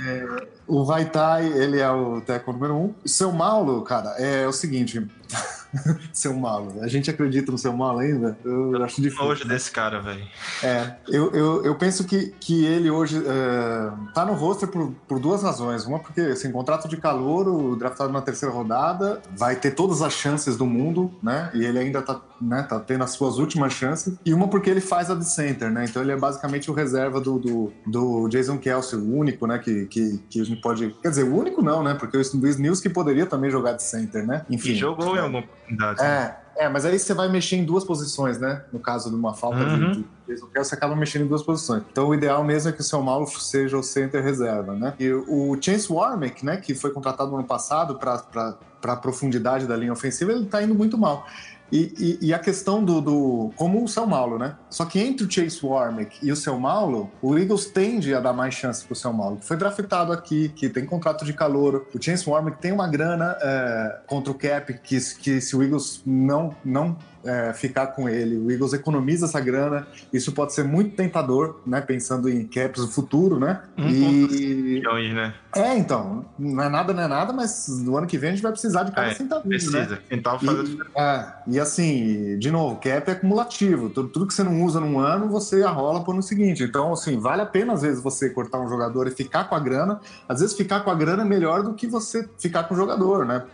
E: O Vaitai, ele é o teco número um. Seu Paulo, cara, é o seguinte. seu Paulo, a gente acredita no seu Paulo ainda? Eu acho difícil.
C: Hoje desse cara, velho.
E: É, eu, eu, eu penso que, que ele hoje é, tá no roster por, por duas razões. Uma, porque assim, contrato de calor, draftado na terceira rodada, vai ter todas as chances do mundo, né? E ele ainda tá, né, tá tendo as suas últimas chances. E uma porque ele faz a de center, né? Então ele é basicamente o reserva do, do, do Jason Kelsey, o único, né? Que, que, que gente pode. Quer dizer, o único não, né? Porque o Luiz News que poderia também jogar de center, né? Enfim.
C: E jogou em alguma oportunidade. né?
E: É, é, mas aí você vai mexer em duas posições, né? No caso de uma falta
C: Uhum.
E: de, você acaba mexendo em duas posições. Então o ideal mesmo é que o seu Mauro seja o center reserva, né? E o Chance Warmack, né, que foi contratado no ano passado para a profundidade da linha ofensiva, ele tá indo muito mal. E, e- e a questão do, do- Como o São Paulo, né? Só que entre o Chase Warmack e o São Paulo, o Eagles tende a dar mais chance pro São Paulo, que foi draftado aqui, que tem contrato de calor. O Chase Warmack tem uma grana é, contra o cap, que, que se o Eagles não, não é, ficar com ele, o Eagles economiza essa grana. Isso pode ser muito tentador, né? Pensando em caps do futuro, né?
C: Um
E: E.
C: Milhões, né?
E: É, então. Não é nada, não é nada, mas no ano que vem a gente vai precisar de cada
C: É,
E: centavinho, né?
C: Precisa. Então fazer
E: E, é, e assim, de novo, cap é acumulativo. Tudo, tudo que você não usa num ano, você arrola pro ano seguinte. Então, assim, vale a pena às vezes você cortar um jogador e ficar com a grana. Às vezes ficar com a grana é melhor do que você ficar com o jogador, né?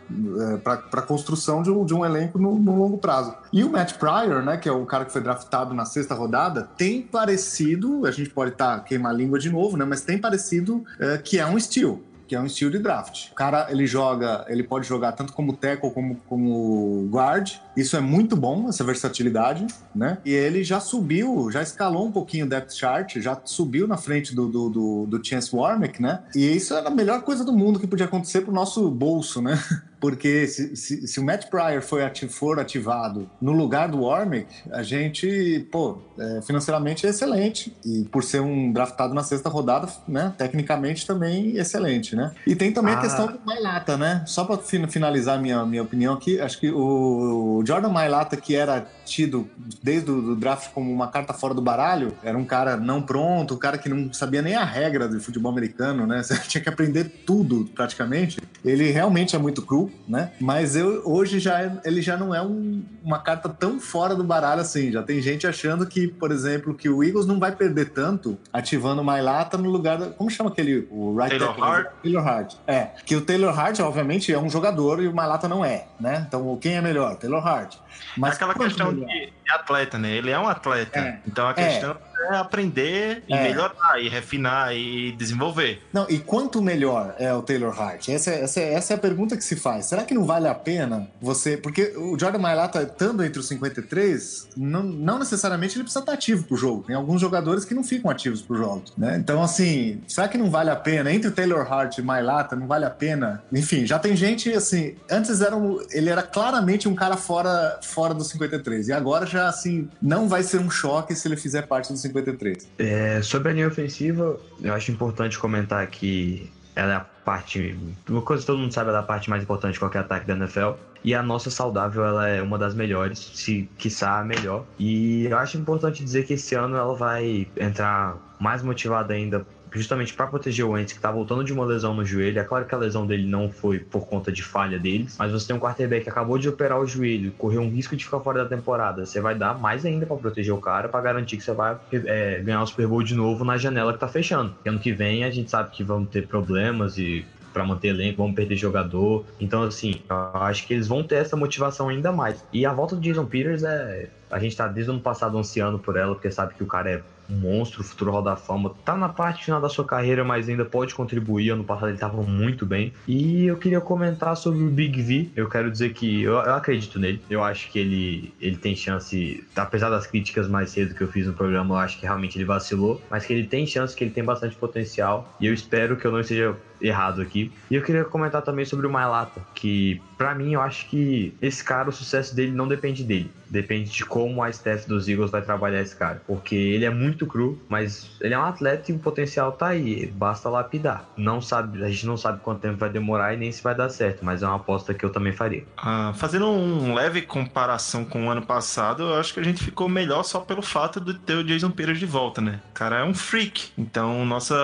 E: É, pra, pra construção de um, de um elenco no, no longo prazo. E o Matt Pryor, né, que é o cara que foi draftado na sexta rodada, tem parecido, a gente pode estar queimar a língua de novo, né? Mas tem parecido é, que é um steal que é um estilo de draft. O cara, ele joga, ele pode jogar tanto como tackle como como guard. Isso é muito bom, essa versatilidade, né? E ele já subiu, já escalou um pouquinho o depth chart, já subiu na frente do, do, do, do Chance Warmack, né? E isso era a melhor coisa do mundo que podia acontecer pro nosso bolso, né? Porque se, se, se o Matt Pryor foi ati- for ativado no lugar do Warmack, a gente, pô, é, financeiramente é excelente. E por ser um draftado na sexta rodada, né, tecnicamente também excelente, né? E tem também
D: Ah.
E: a questão do Mailata, né? Só para finalizar minha, minha opinião aqui, acho que o Jordan Mailata, que era tido desde o do draft como uma carta fora do baralho, era um cara não pronto, um cara que não sabia nem a regra do futebol americano, né? Você tinha que aprender tudo praticamente. Ele realmente é muito cru, né? Mas eu, hoje já é- ele já não é um- uma carta tão fora do baralho assim. Já tem gente achando que, por exemplo, que o Eagles não vai perder tanto ativando o Mailata no lugar da, como chama aquele o right
C: Taylor
E: tackle?
C: Hart?
E: Taylor Hart. É, que o Taylor Hart obviamente é um jogador e o Mailata não é, né? Então quem é melhor? Taylor Hart.
C: É aquela questão
E: melhor?
C: de, de atleta, né? Ele é um atleta.
E: É.
C: Então a questão é, aprender e
E: É.
C: melhorar, e refinar e desenvolver.
E: Não, e quanto melhor é o Taylor Hart? Essa, é- essa, é- essa é a pergunta que se faz. Será que não vale a pena você. Porque o Jordan Mailata, estando entre os 53, não, não necessariamente ele precisa estar ativo pro jogo. Tem alguns jogadores que não ficam ativos pro jogo. Né? Então, assim, será que não vale a pena? Entre o Taylor Hart e Mailata, não vale a pena? Enfim, já tem gente assim. Antes era um, ele era claramente um cara fora, fora dos 53. E agora já, assim, não vai ser um choque se ele fizer parte dos 53.
D: É, sobre a linha ofensiva, eu acho importante comentar que ela é a parte. Uma coisa que todo mundo sabe, ela é a parte mais importante de qualquer ataque da NFL. E a nossa saudável, ela é uma das melhores, se quiçá a melhor. E eu acho importante dizer que esse ano ela vai entrar mais motivada ainda, justamente para proteger o Wentz, que tá voltando de uma lesão no joelho. É claro que a lesão dele não foi por conta de falha deles, mas você tem um quarterback que acabou de operar o joelho, correu um risco de ficar fora da temporada. Você vai dar mais ainda para proteger o cara, para garantir que você vai é, ganhar o Super Bowl de novo na janela que tá fechando. Ano que vem a gente sabe que vão ter problemas e para manter elenco, vamos perder jogador. Então, assim, acho que eles vão ter essa motivação ainda mais. E a volta do Jason Peters é. A gente tá desde o ano passado ansiando por ela, porque sabe que o cara é monstro, futuro Hall da Fama. Tá na parte final da sua carreira, mas ainda pode contribuir. Ano passado ele tava muito bem. E eu queria comentar sobre o Big V. Eu quero dizer que eu, eu acredito nele. Eu acho que ele, ele tem chance, apesar das críticas mais cedo que eu fiz no programa, eu acho que realmente ele vacilou, mas que ele tem chance, que ele tem bastante potencial. E eu espero que eu não esteja errado aqui. E eu queria comentar também sobre o Mailata, que para mim eu acho que esse cara, o sucesso dele não depende dele. Depende de como a staff dos Eagles vai trabalhar esse cara. Porque ele é muito cru, mas ele é um atleta e o potencial tá aí. Basta lapidar. Não sabe, a gente não sabe quanto tempo vai demorar e nem se vai dar certo, mas é uma aposta que eu também faria.
C: Ah, fazendo um leve comparação com o ano passado, eu acho que a gente ficou melhor só pelo fato de ter o Jason Peters de volta, né? O cara é um freak. Então, nossa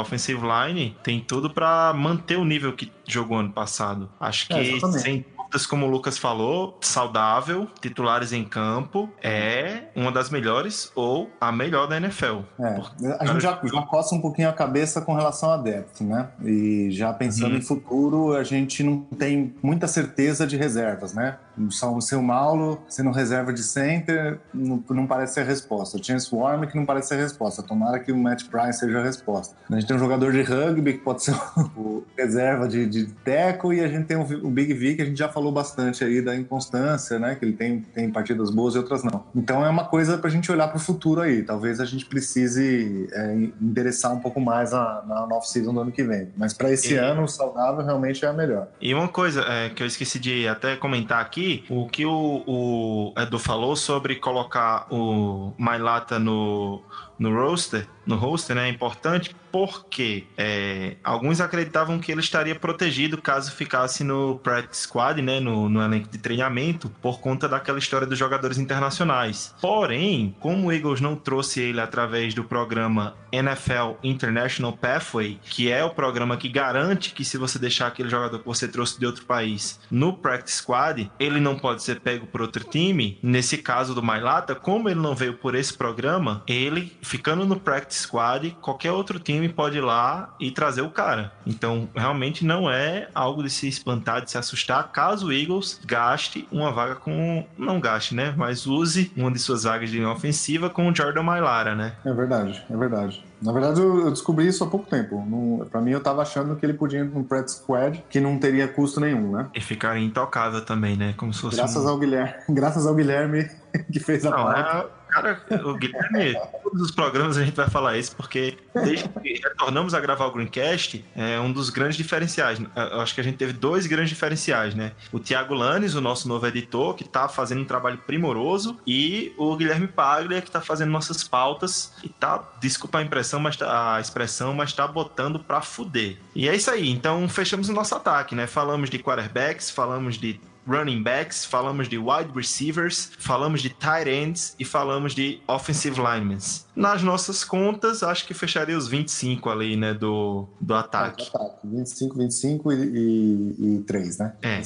C: offensive line tem tudo para manter o nível que jogou ano passado. Acho que
E: É,
C: sem dúvidas, como o Lucas falou, saudável, titulares em campo, é uma das melhores ou a melhor da NFL.
E: É, a gente já, já coça um pouquinho a cabeça com relação a depth, né? E já pensando
C: Uhum.
E: em futuro, a gente não tem muita certeza de reservas, né? O seu Paulo sendo reserva de center não, não parece ser a resposta. O Chance Warwick não parece ser a resposta. Tomara que o Matt Price seja a resposta. A gente tem um jogador de rugby que pode ser o reserva de, de teco e a gente tem o, o Big V que a gente já falou bastante aí da inconstância, né? Que ele tem, tem partidas boas e outras não. Então é uma coisa pra gente olhar pro futuro aí. Talvez a gente precise é, endereçar um pouco mais na, na off-season do ano que vem. Mas pra esse
C: E-
E: ano, o saudável realmente é a melhor.
C: E uma coisa é, que eu esqueci de até comentar aqui, o que o, o Edu falou sobre colocar o Mailata no, no roster, no roster, né, é importante porque é, alguns acreditavam que ele estaria protegido caso ficasse no practice squad, né, no, no elenco de treinamento, por conta daquela história dos jogadores internacionais. Porém, como o Eagles não trouxe ele através do programa NFL International Pathway, que é o programa que garante que se você deixar aquele jogador que você trouxe de outro país no practice squad, ele não pode ser pego por outro time. Nesse caso do Mailata, como ele não veio por esse programa, ele ficando no practice squad, qualquer outro time pode ir lá e trazer o cara. Então, realmente não é algo de se espantar, de se assustar, caso o Eagles gaste uma vaga com não gaste, né, mas use uma de suas vagas de linha ofensiva com o Jordan Mailara, né?
E: É verdade, é verdade. Na verdade, eu descobri isso há pouco tempo. Não, pra mim, eu tava achando que ele podia ir num practice squad que não teria custo nenhum, né?
C: E ficaria intocável também, né? Como se fosse
E: Graças
C: um...
E: ao Guilherme, graças ao Guilherme que fez a
C: Não,
E: pauta.
C: Cara, o Guilherme, todos os programas a gente vai falar isso, porque desde que retornamos a gravar o Greencast, é um dos grandes diferenciais. Eu acho que a gente teve dois grandes diferenciais, né? O Thiago Lanes, o nosso novo editor, que tá fazendo um trabalho primoroso, e o Guilherme Paglia, que tá fazendo nossas pautas e tá, desculpa a impressão, mas tá, a expressão, mas tá botando pra fuder. E é isso aí, então fechamos o nosso ataque, né? Falamos de quarterbacks, falamos de running backs, falamos de wide receivers, falamos de tight ends e falamos de offensive linemen. Nas nossas contas, acho que fecharia os 25 ali, né, do, do ataque.
E: Ataque. 25, 25 e, e, e 3, né?
C: É.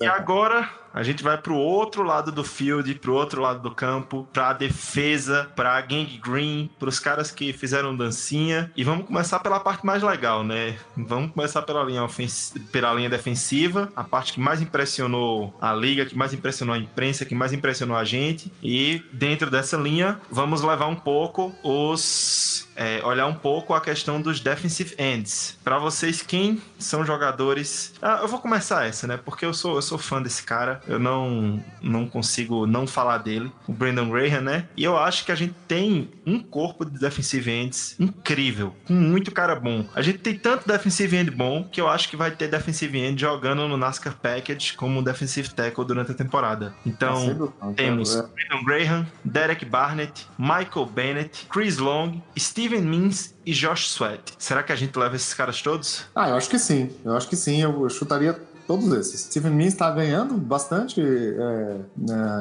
C: E agora a gente vai pro outro lado do field, pro outro lado do campo, pra defesa, pra gang green, pros caras que fizeram dancinha. E vamos começar pela parte mais legal, né? Vamos começar pela linha, ofens... pela linha defensiva, a parte que mais impressionou a liga, que mais impressionou a imprensa, que mais impressionou a gente. E dentro dessa linha, vamos levar um pouco os é, olhar um pouco a questão dos defensive ends. Pra vocês, quem são jogadores? Ah, eu vou começar essa, né? Porque eu sou, eu sou fã desse cara. Eu não, não consigo não falar dele. O Brandon Graham, né? E eu acho que a gente tem um corpo de defensive ends incrível, com muito cara bom. A gente tem tanto defensive end bom que eu acho que vai ter defensive end jogando no NASCAR Package como defensive tackle durante a temporada. Então,
E: dúvida.
C: temos
E: É.
C: Brandon Graham, Derek Barnett, Michael Bennett, Chris Long, Steven Means e Josh Sweat. Será que a gente leva esses caras todos?
E: Ah, eu acho que sim. Eu acho que sim. Eu, chutaria todos esses. Stephen Means está ganhando bastante é,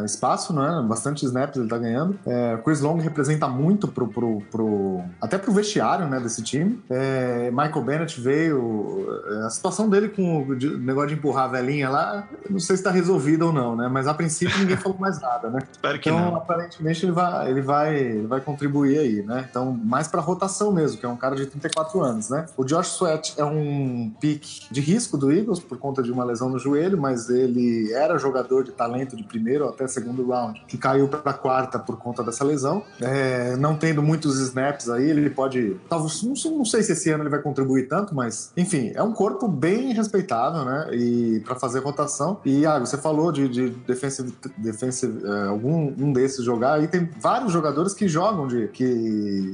E: é, espaço, né? Bastante snaps ele está ganhando. É, Chris Long representa muito pro, pro, pro até pro vestiário, né, desse time. É, Michael Bennett veio, é, a situação dele com o negócio de empurrar a velhinha lá, não sei se está resolvida ou não, né? Mas a princípio ninguém falou mais nada, né?
C: Espero que
E: Então,
C: não.
E: aparentemente, ele vai, ele, vai, ele vai contribuir aí, né? Então, mais pra rotação mesmo, que é um cara de 34 anos, né? O Josh Sweat é um pick de risco do Eagles por conta de uma lesão no joelho, mas ele era jogador de talento de primeiro até segundo round, que caiu pra quarta por conta dessa lesão. É, não tendo muitos snaps aí, ele pode. Talvez, não, sei- se esse ano ele vai contribuir tanto, mas, enfim, é um corpo bem respeitável, né? E para fazer rotação. E, ah, você falou de, de defensive, defensive é, algum um desses jogar. Aí tem vários jogadores que jogam de que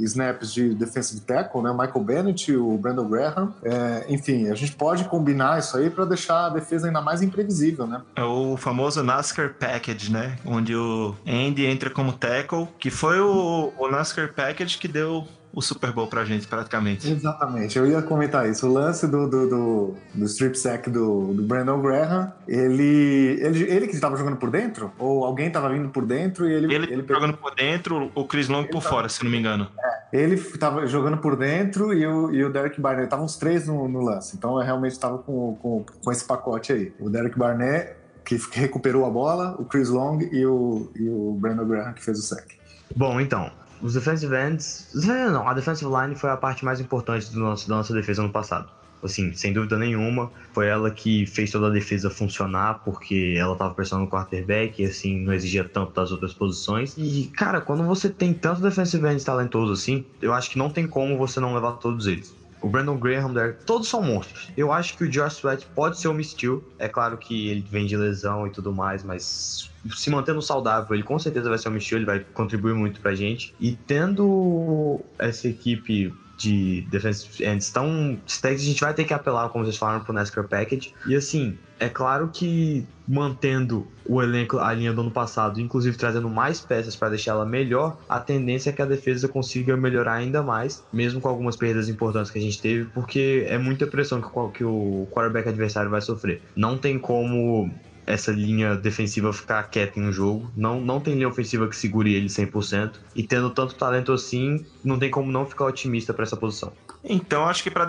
E: snaps de defensive tackle, né? Michael Bennett, o Brandon Graham. É, enfim, a gente pode combinar isso aí para deixar defesa ainda mais imprevisível, né?
C: É o famoso NASCAR Package, né? Onde o Andy entra como tackle, que foi o, o NASCAR Package que deu o Super Bowl pra gente, praticamente.
E: Exatamente, eu ia comentar isso. O lance do, do, do, do strip sack do, do Brandon Graham, ele, ele, ele que estava jogando por dentro? Ou alguém estava vindo por dentro e ele,
C: Ele,
E: ele, pegou-
C: jogando por dentro, o Chris Long por
E: tá-
C: fora, se não me engano.
E: ele estava jogando por dentro e o, e o Derek Barnett, estavam os três no, no lance. Então eu realmente estava com, com, com esse pacote aí. O Derek Barnett, que recuperou a bola, o Chris Long e o, e o Brandon Graham, que fez o sack.
D: Bom, então, os defensive ends. Não, a defensive line foi a parte mais importante do nosso, da nossa defesa ano passado. Assim, sem dúvida nenhuma, foi ela que fez toda a defesa funcionar, porque ela tava pressionando o quarterback e assim, não exigia tanto das outras posições. E, cara, quando você tem tanto defensive ends talentoso assim, eu acho que não tem como você não levar todos eles. O Brandon Graham, Derek, todos são monstros. Eu acho que o Josh Sweat pode ser um steal. É claro que ele vem de lesão e tudo mais, mas se mantendo saudável, ele com certeza vai ser um steal, ele vai contribuir muito pra gente. E tendo essa equipe de defensive ends tão stacks, a gente vai ter que apelar, como vocês falaram, pro NASCAR Package. E assim, é claro que mantendo o elenco, a linha do ano passado, inclusive trazendo mais peças para deixar ela melhor, a tendência é que a defesa consiga melhorar ainda mais, mesmo com algumas perdas importantes que a gente teve, porque é muita pressão que o quarterback adversário vai sofrer. Não tem como essa linha defensiva ficar quieta em um jogo. Não, não tem linha ofensiva que segure ele 100%. E tendo tanto talento assim, não tem como não ficar otimista para essa posição.
C: Então, acho que para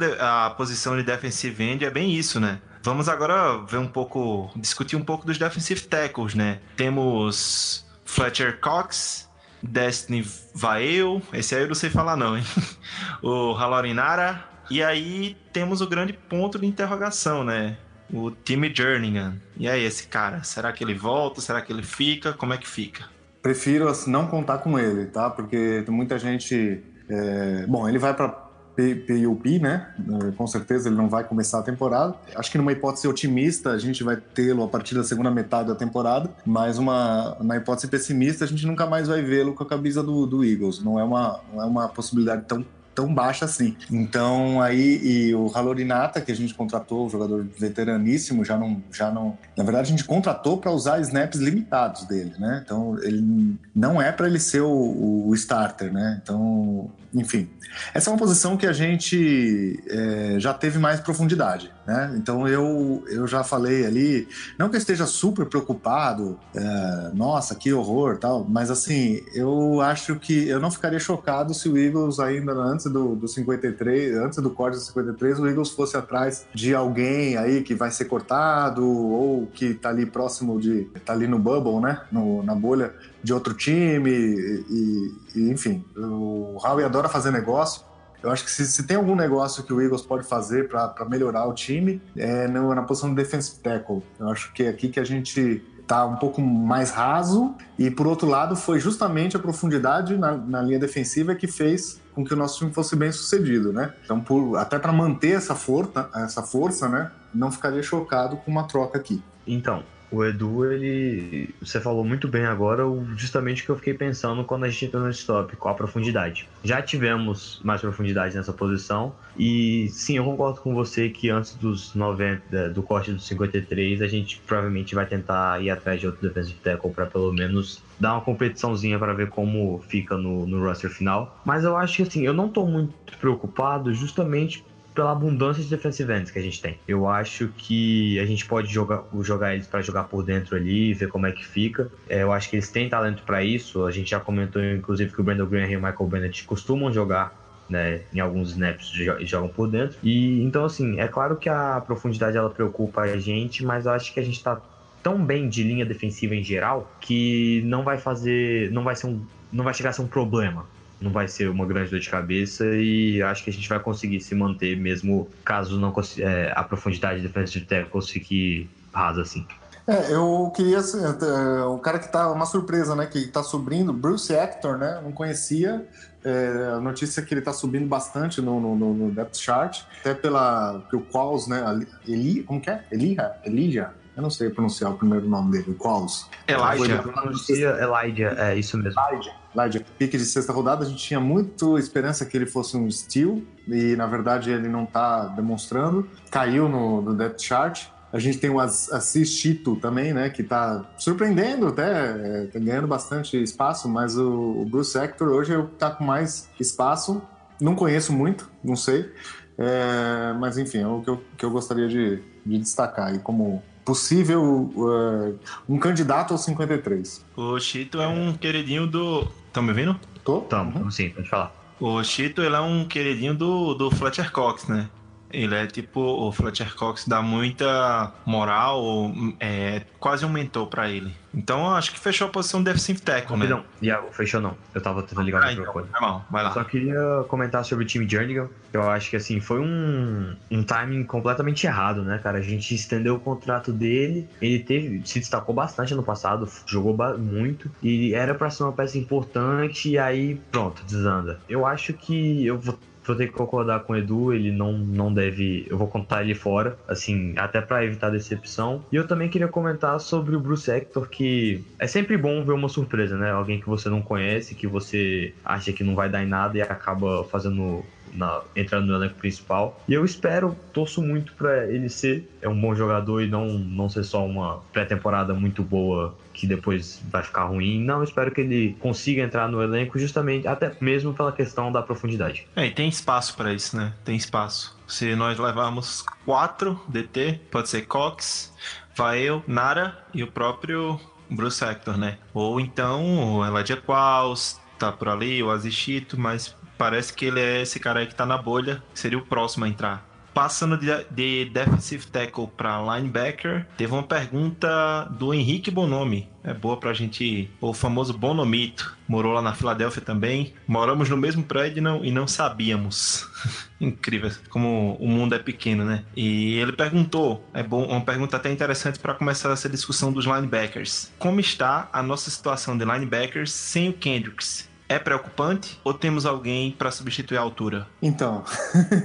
C: a posição de defensive end é bem isso, né? Vamos agora ver um pouco, discutir um pouco dos defensive tackles, né? Temos Fletcher Cox, Destiny Vail, esse aí eu não sei falar não, hein? o Halorinara, e aí temos o grande ponto de interrogação, né? O time Jerningham. E aí, esse cara, será que ele volta? Será que ele fica? Como é que fica?
E: Prefiro assim, não contar com ele, tá? Porque tem muita gente. é, Bom, ele vai para PUP, né? É, Com certeza ele não vai começar a temporada. Acho que numa hipótese otimista a gente vai tê-lo a partir da segunda metade da temporada, mas uma na hipótese pessimista a gente nunca mais vai vê-lo com a camisa do, do Eagles. Não é uma não é uma possibilidade tão tão baixa assim. Então aí e o Halorinata que a gente contratou, um jogador veteraníssimo, já não já não, na verdade a gente contratou para usar snaps limitados dele, né? Então ele não é para ele ser o, o starter, né? Então, enfim, essa é uma posição que a gente é, já teve mais profundidade, né? Então eu, eu já falei ali, não que eu esteja super preocupado, é, nossa, que horror, tal, mas assim, eu acho que eu não ficaria chocado se o Eagles ainda antes do, do 53, antes do corte do 53, o Eagles fosse atrás de alguém aí que vai ser cortado ou que tá ali próximo de, tá ali no bubble, né? No, na bolha de outro time e, e, enfim, o Howie adora fazer negócio. Eu acho que se, se tem algum negócio que o Eagles pode fazer para melhorar o time, é na posição de defensive tackle. Eu acho que é aqui que a gente tá um pouco mais raso e por outro lado foi justamente a profundidade na, na linha defensiva que fez com que o nosso time fosse bem sucedido, né? Então, por- até para manter essa força, essa força, né? Não ficaria chocado com uma troca aqui.
D: Então, o Edu, ele. Você falou muito bem agora, justamente o que eu fiquei pensando quando a gente entrou nesse top, qual a profundidade. Já tivemos mais profundidade nessa posição, e sim, eu concordo com você que antes dos 90, do corte dos 53, a gente provavelmente vai tentar ir atrás de outro defensive tackle para pelo menos dar uma competiçãozinha para ver como fica no, no roster final. Mas eu acho que assim, eu não tô muito preocupado justamente pela abundância de defensive ends que a gente tem. Eu acho que a gente pode jogar, jogar eles para jogar por dentro ali, ver como é que fica. É, eu acho que eles têm talento para isso. A gente já comentou, inclusive, que o Brandon Graham e o Michael Bennett costumam jogar né, em alguns snaps jogam por dentro. E então assim, é claro que a profundidade ela preocupa a gente, mas eu acho que a gente tá tão bem de linha defensiva em geral que não vai fazer, não vai ser um, não vai chegar a ser um problema. Não vai ser uma grande dor de cabeça e acho que a gente vai conseguir se manter mesmo caso não é, a profundidade de defensive tackle fique rasa assim.
E: É, eu queria. assim, é, O cara que tá. Uma surpresa, né? Que tá subindo, Bruce Hector, né? Não conhecia. É, a notícia é que ele tá subindo bastante no, no, no depth chart, até pela. que o Qualls, né? Eli. Como que é? Elija? Elija? Eu não sei pronunciar o primeiro nome dele, o Qualls.
C: Elijah.
D: Pronuncia Elijah, é isso mesmo.
E: Elijah. Elijah. Pique de sexta rodada, a gente tinha muito esperança que ele fosse um steal, e na verdade ele não tá demonstrando. Caiu no, no depth chart. A gente tem o Assis Chito também, né? Que tá surpreendendo até, é, tá ganhando bastante espaço, mas o, o Bruce Hector hoje é o que tá com mais espaço. Não conheço muito, não sei. É, mas enfim, é o que eu, que eu gostaria de, de destacar aí como possível uh, um candidato ao 53.
C: O Chito é um queridinho do. Estão me ouvindo?
E: Tô?
D: Tamo, sim, pode falar.
C: O Chito ele é um queridinho do, do Fletcher Cox, né? Ele é tipo, o Fletcher Cox dá muita moral, é quase um mentor pra ele. Então eu acho que fechou a posição de defensive tackle, né?
D: Não, Iago, fechou não. Eu tava tentando ligar
C: Ah, então,
D: microfone.
C: vai mal, vai lá.
D: Eu só queria comentar sobre o time Jernigan. Eu acho que assim, foi um, um timing completamente errado, né, cara? A gente estendeu o contrato dele. Ele teve, se destacou bastante ano passado, jogou muito. E era pra ser uma peça importante. E aí, pronto, desanda. Eu acho que eu vou. Vou ter que concordar com o Edu, ele não, não deve. Eu vou contar ele fora, assim, até pra evitar decepção. E eu também queria comentar sobre o Bruce Hector, que é sempre bom ver uma surpresa, né? Alguém que você não conhece, que você acha que não vai dar em nada e acaba fazendo na, entrando no elenco principal. E eu espero, torço muito pra ele ser é um bom jogador e não, não ser só uma pré-temporada muito boa que depois vai ficar ruim. Não, espero que ele consiga entrar no elenco justamente, até mesmo pela questão da profundidade.
C: É, e tem espaço pra isso, né? Tem espaço. Se nós levarmos quatro DT, pode ser Cox, vai eu, Nara e o próprio Bruce Hector, né? Ou então o Elijah Qualls, tá por ali, o Azichito, mas parece que ele é esse cara aí que tá na bolha, seria o próximo a entrar. Passando de, de defensive tackle para linebacker, teve uma pergunta do Henrique Bonomi. É boa pra gente, o famoso Bonomito. Morou lá na Filadélfia também. Moramos no mesmo prédio e não, e não sabíamos. Incrível como o mundo é pequeno, né? E ele perguntou, é bom, uma pergunta até interessante para começar essa discussão dos linebackers. Como está a nossa situação de linebackers sem o Kendricks? É preocupante ou temos alguém para substituir a altura?
E: Então,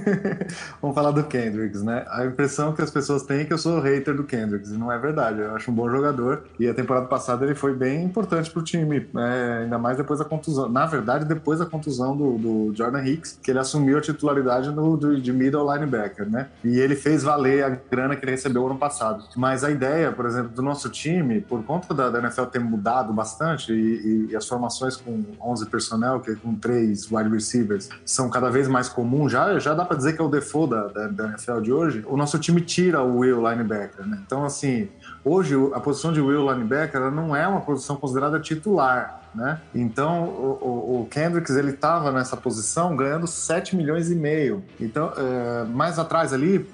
E: vamos falar do Kendricks, né? A impressão que as pessoas têm é que eu sou hater do Kendricks, e não é verdade. Eu acho um bom jogador, e a temporada passada ele foi bem importante pro time, né? ainda mais depois da contusão. Na verdade, depois da contusão do, do Jordan Hicks, que ele assumiu a titularidade no, do, de middle linebacker, né? E ele fez valer a grana que ele recebeu ano passado. Mas a ideia, por exemplo, do nosso time, por conta da, da NFL ter mudado bastante, e, e- e as formações com 11 personnel, que é com três wide receivers, são cada vez mais comuns, já, já dá pra dizer que é o default da, da, da NFL de hoje, o nosso time tira o Will linebacker, né? Então, assim, hoje a posição de Will linebacker ela não é uma posição considerada titular, né? Então, o, o- Kendricks, ele tava nessa posição ganhando 7 milhões e meio. Então, é, mais atrás ali,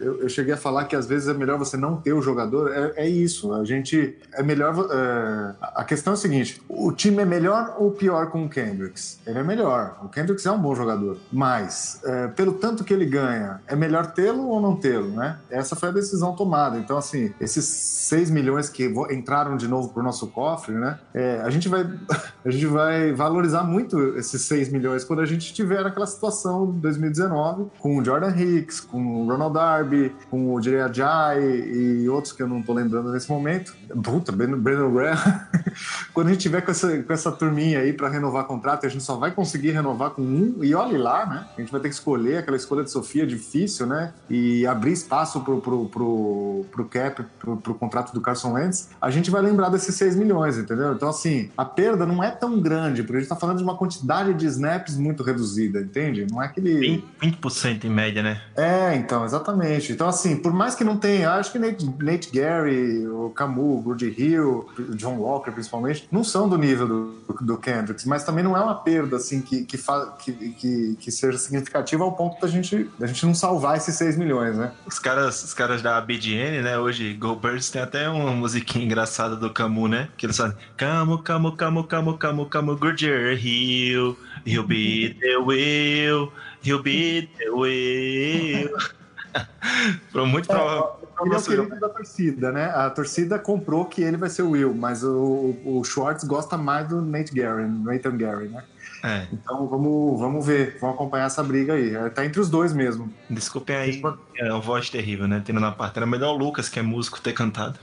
E: eu, eu cheguei a falar que às vezes é melhor você não ter o jogador. É, é isso. A gente é melhor. é, a questão é a seguinte: o time é melhor ou pior com o Kendricks? Ele é melhor. O Kendricks é um bom jogador. Mas, é, pelo tanto que ele ganha, é melhor tê-lo ou não tê-lo, né? Essa foi a decisão tomada. Então, assim, esses 6 milhões que entraram de novo pro nosso cofre, né? é, a, gente vai, a gente vai valorizar muito esses 6 milhões quando a gente tiver naquela situação de 2019 com o Jordan Hicks, com o Ronald Darby, Com o Jay Ajay e outros que eu não tô lembrando nesse momento. Puta, Brandon Graham. Quando a gente tiver com essa, com essa turminha aí para renovar contrato, a gente só vai conseguir renovar com um, e olhe lá, né? A gente vai ter que escolher aquela escolha de Sofia difícil, né? E abrir espaço pro, pro, pro, pro cap, pro, pro contrato do Carson Wentz. A gente vai lembrar desses 6 milhões, entendeu? Então, assim, a perda não é tão grande, porque a gente tá falando de uma quantidade de snaps muito reduzida, entende? Não é aquele.
C: 20% em média, né?
E: É, então, exatamente. Então, assim, por mais que não tenha, eu acho que Nate, Nate Gary, o Camus, o Hill, o John Walker, principalmente, não são do nível do, do Kendricks, mas também não é uma perda, assim, que, que, fa- que, que, que seja significativa ao ponto da gente, da gente não salvar esses 6 milhões, né?
C: Os caras, os caras da BDN, né? Hoje, Go Birds tem até uma musiquinha engraçada do Camu, né? Que eles falam Camu, Camu, Camu, Camu, Camu, Camu, Goodyear Hill, He'll be the will, he'll be the will. Muito provável.
E: Ele é o querido da torcida, né? A torcida comprou que ele vai ser o Will, mas o, o Schwartz gosta mais do Nate Gary, Nathan Gary, né?
C: É,
E: Então vamos, vamos ver, vamos acompanhar essa briga aí. É, Tá entre os dois mesmo.
C: desculpem aí, é uma voz terrível, né? Tendo na parte. Era melhor o Lucas, que é músico, ter cantado.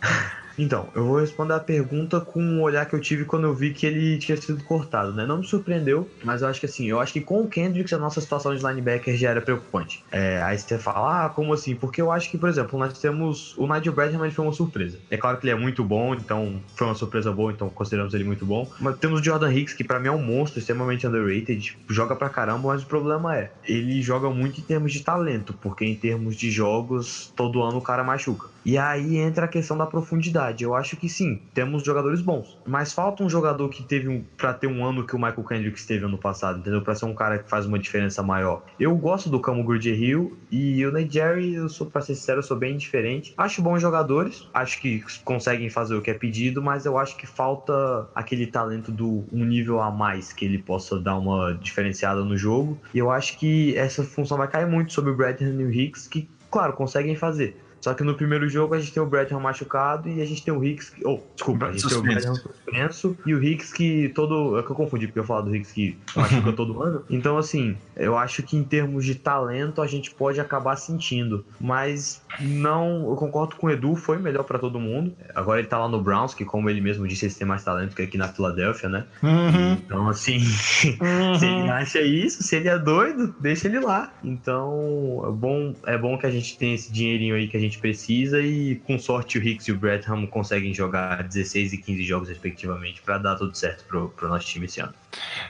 D: Então, eu vou responder a pergunta com um olhar que eu tive quando eu vi que ele tinha sido cortado, né? Não me surpreendeu, mas eu acho que assim, eu acho que com o Kendricks a nossa situação de linebacker já era preocupante. É, aí você fala, ah, como assim? Porque eu acho que, por exemplo, nós temos. O Nigel Bradham foi uma surpresa. É claro que ele é muito bom, então foi uma surpresa boa, então consideramos ele muito bom. Mas temos o Jordan Hicks, que pra mim é um monstro, extremamente underrated, joga pra caramba, mas o problema é, ele joga muito em termos de talento, porque em termos de jogos, todo ano o cara machuca. E aí entra a questão da profundidade. Eu acho que sim, temos jogadores bons. Mas falta um jogador que teve um. pra ter um ano que o Michael Kendricks teve ano passado, entendeu? Pra ser um cara que faz uma diferença maior. Eu gosto do Camo Goodyear Hill e o Nate Jerry, eu sou, pra ser sincero, eu sou bem indiferente. Acho bons jogadores, acho que conseguem fazer o que é pedido, mas eu acho que falta aquele talento do um nível a mais que ele possa dar uma diferenciada no jogo. E eu acho que essa função vai cair muito sobre o Bradham e o Hicks, que, claro, conseguem fazer. Só que no primeiro jogo a gente tem o Bradham machucado e a gente tem o Hicks. Que, oh, desculpa, a gente tem o
C: Suspenso.
D: Bradham suspenso e o Hicks que todo. É que eu confundi, porque eu falar do Hicks que machuca todo ano. Então, assim, eu acho que em termos de talento a gente pode acabar sentindo. Mas não. Eu concordo com o Edu, foi melhor pra todo mundo. Agora ele tá lá no Browns, que como ele mesmo disse, eles têm mais talento que aqui na Filadélfia, né? Então, assim, se ele acha isso, se ele é doido, deixa ele lá. Então, é bom, é bom que a gente tenha esse dinheirinho aí que a gente precisa e com sorte o Hicks e o Bradham conseguem jogar 16 e 15 jogos respectivamente pra dar tudo certo pro, pro nosso time esse ano.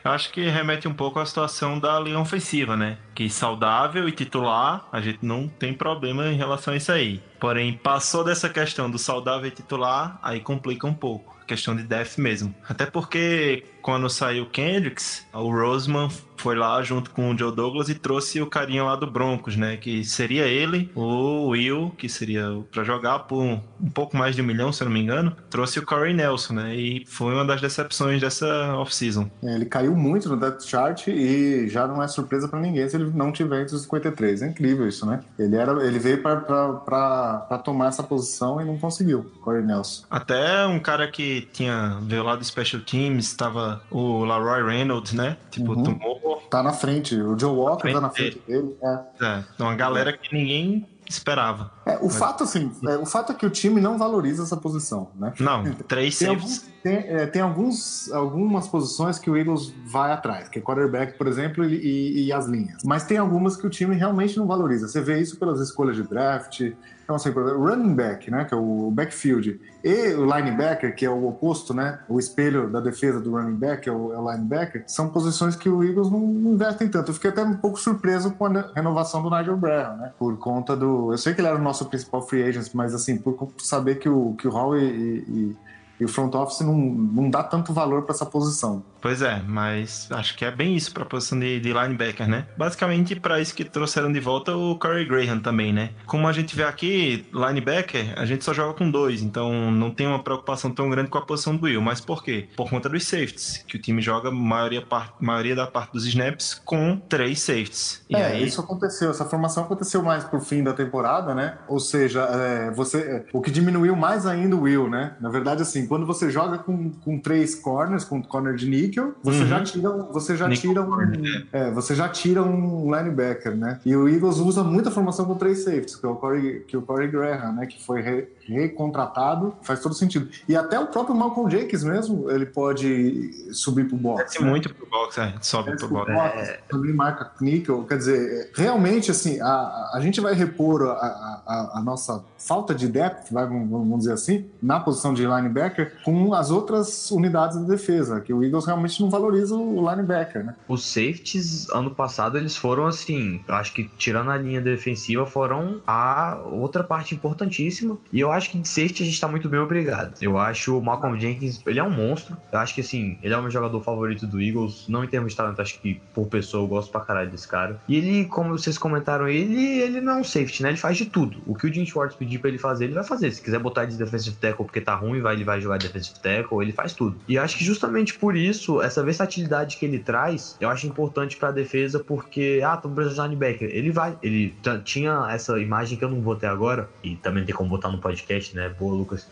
C: Eu acho que remete um pouco à situação da linha ofensiva, né? Que saudável e titular, a gente não tem problema em relação a isso aí. Porém, passou dessa questão do saudável e titular, aí complica um pouco. Questão de depth mesmo. Até porque quando saiu o Kendricks, o Roseman foi lá junto com o Joe Douglas e trouxe o carinha lá do Broncos, né? Que seria ele, o Will, que seria pra jogar por um, pouco mais de um milhão, se eu não me engano. Trouxe o Corey Nelson, né? E foi uma das decepções dessa off-season.
E: É, Ele caiu muito no depth chart e já não é surpresa pra ninguém se ele não tiver entre os 53. É incrível isso, né? Ele, era, ele veio pra tomar essa posição e não conseguiu, Corey Nelson.
C: Até um cara que tinha veio lá do Special Teams, o Laroy Reynolds, né? Tipo,
E: Uhum.
C: tomou.
E: Tá na frente, o Joe Walker
C: frente
E: tá na frente dele. É.
C: É, uma galera que ninguém esperava.
E: É, o fato, assim, é, o fato é que o time não valoriza essa posição, né?
C: Não, três
E: Tem, alguns, tem, é, tem alguns, algumas posições que o Eagles vai atrás, que é quarterback, por exemplo, e, e- as linhas. Mas tem algumas que o time realmente não valoriza. Você vê isso pelas escolhas de draft. Então, assim, running back, né, que é o backfield, e o linebacker, que é o oposto, né, o espelho da defesa do running back, é o, é o linebacker, são posições que o Eagles não, não investem tanto. Eu fiquei até um pouco surpreso com a renovação do Nigel Brown, né, por conta do... Eu sei que ele era o nosso principal free agent, mas, assim, por saber que o, que o Hall e, e- e o front office não, não dá tanto valor para essa posição.
C: Pois é, mas acho que é bem isso pra posição de, de linebacker, né? Basicamente pra isso que trouxeram de volta o Corey Graham também, né? Como a gente vê aqui, linebacker, a gente só joga com dois, então não tem uma preocupação tão grande com a posição do Will. Mas por quê? Por conta dos safeties, que o time joga maioria, par- maioria da parte dos snaps com três safeties. E
E: é,
C: aí,
E: isso aconteceu. Essa formação aconteceu mais pro fim da temporada, né? Ou seja, é, você, é, o que diminuiu mais ainda o Will, né? Na verdade, assim, quando você joga com, com três corners, com corner de níquel, você
C: Uhum.
E: já tira, um- você já tira um,
C: corner,
E: é, você já tira um linebacker, né? E o Eagles usa muita formação com três safeties, que é o Corey, que é o Corey Graham, né? Que foi re- recontratado, faz todo sentido. E até o próprio Malcolm Jenkins mesmo, ele pode subir pro box.
C: Desce
E: né?
C: muito pro box, é. Sobe
E: Desce
C: pro
E: pro
C: box.
E: box, também marca níquel. Quer dizer, realmente, assim, a, a gente vai repor a, a- a nossa falta de depth, vai, vamos dizer assim, na posição de linebacker, com as outras unidades da defesa, que o Eagles realmente não valoriza o linebacker, né?
D: Os safeties, ano passado, eles foram assim, acho que tirando a linha defensiva, foram a outra parte importantíssima. E eu acho que de safety a gente tá muito bem obrigado. Eu acho o Malcolm Jenkins, ele é um monstro. Eu acho que assim, ele é o meu jogador favorito do Eagles. Não em termos de talento, acho que por pessoa eu gosto pra caralho desse cara. E ele, como vocês comentaram, ele, ele não é um safety, né? Ele faz de tudo. O que o Jim Schwartz pedir pra ele fazer, ele vai fazer. Se quiser botar de defensive tackle porque tá ruim, vai, ele vai jogar defensive tackle, ele faz tudo. E eu acho que justamente por isso, essa versatilidade que ele traz, eu acho importante pra defesa, porque, ah, tô precisando de linebacker. Ele vai. Ele tinha essa imagem que eu não vou ter agora, e também tem como botar no podcast, né? Boa, Lucas.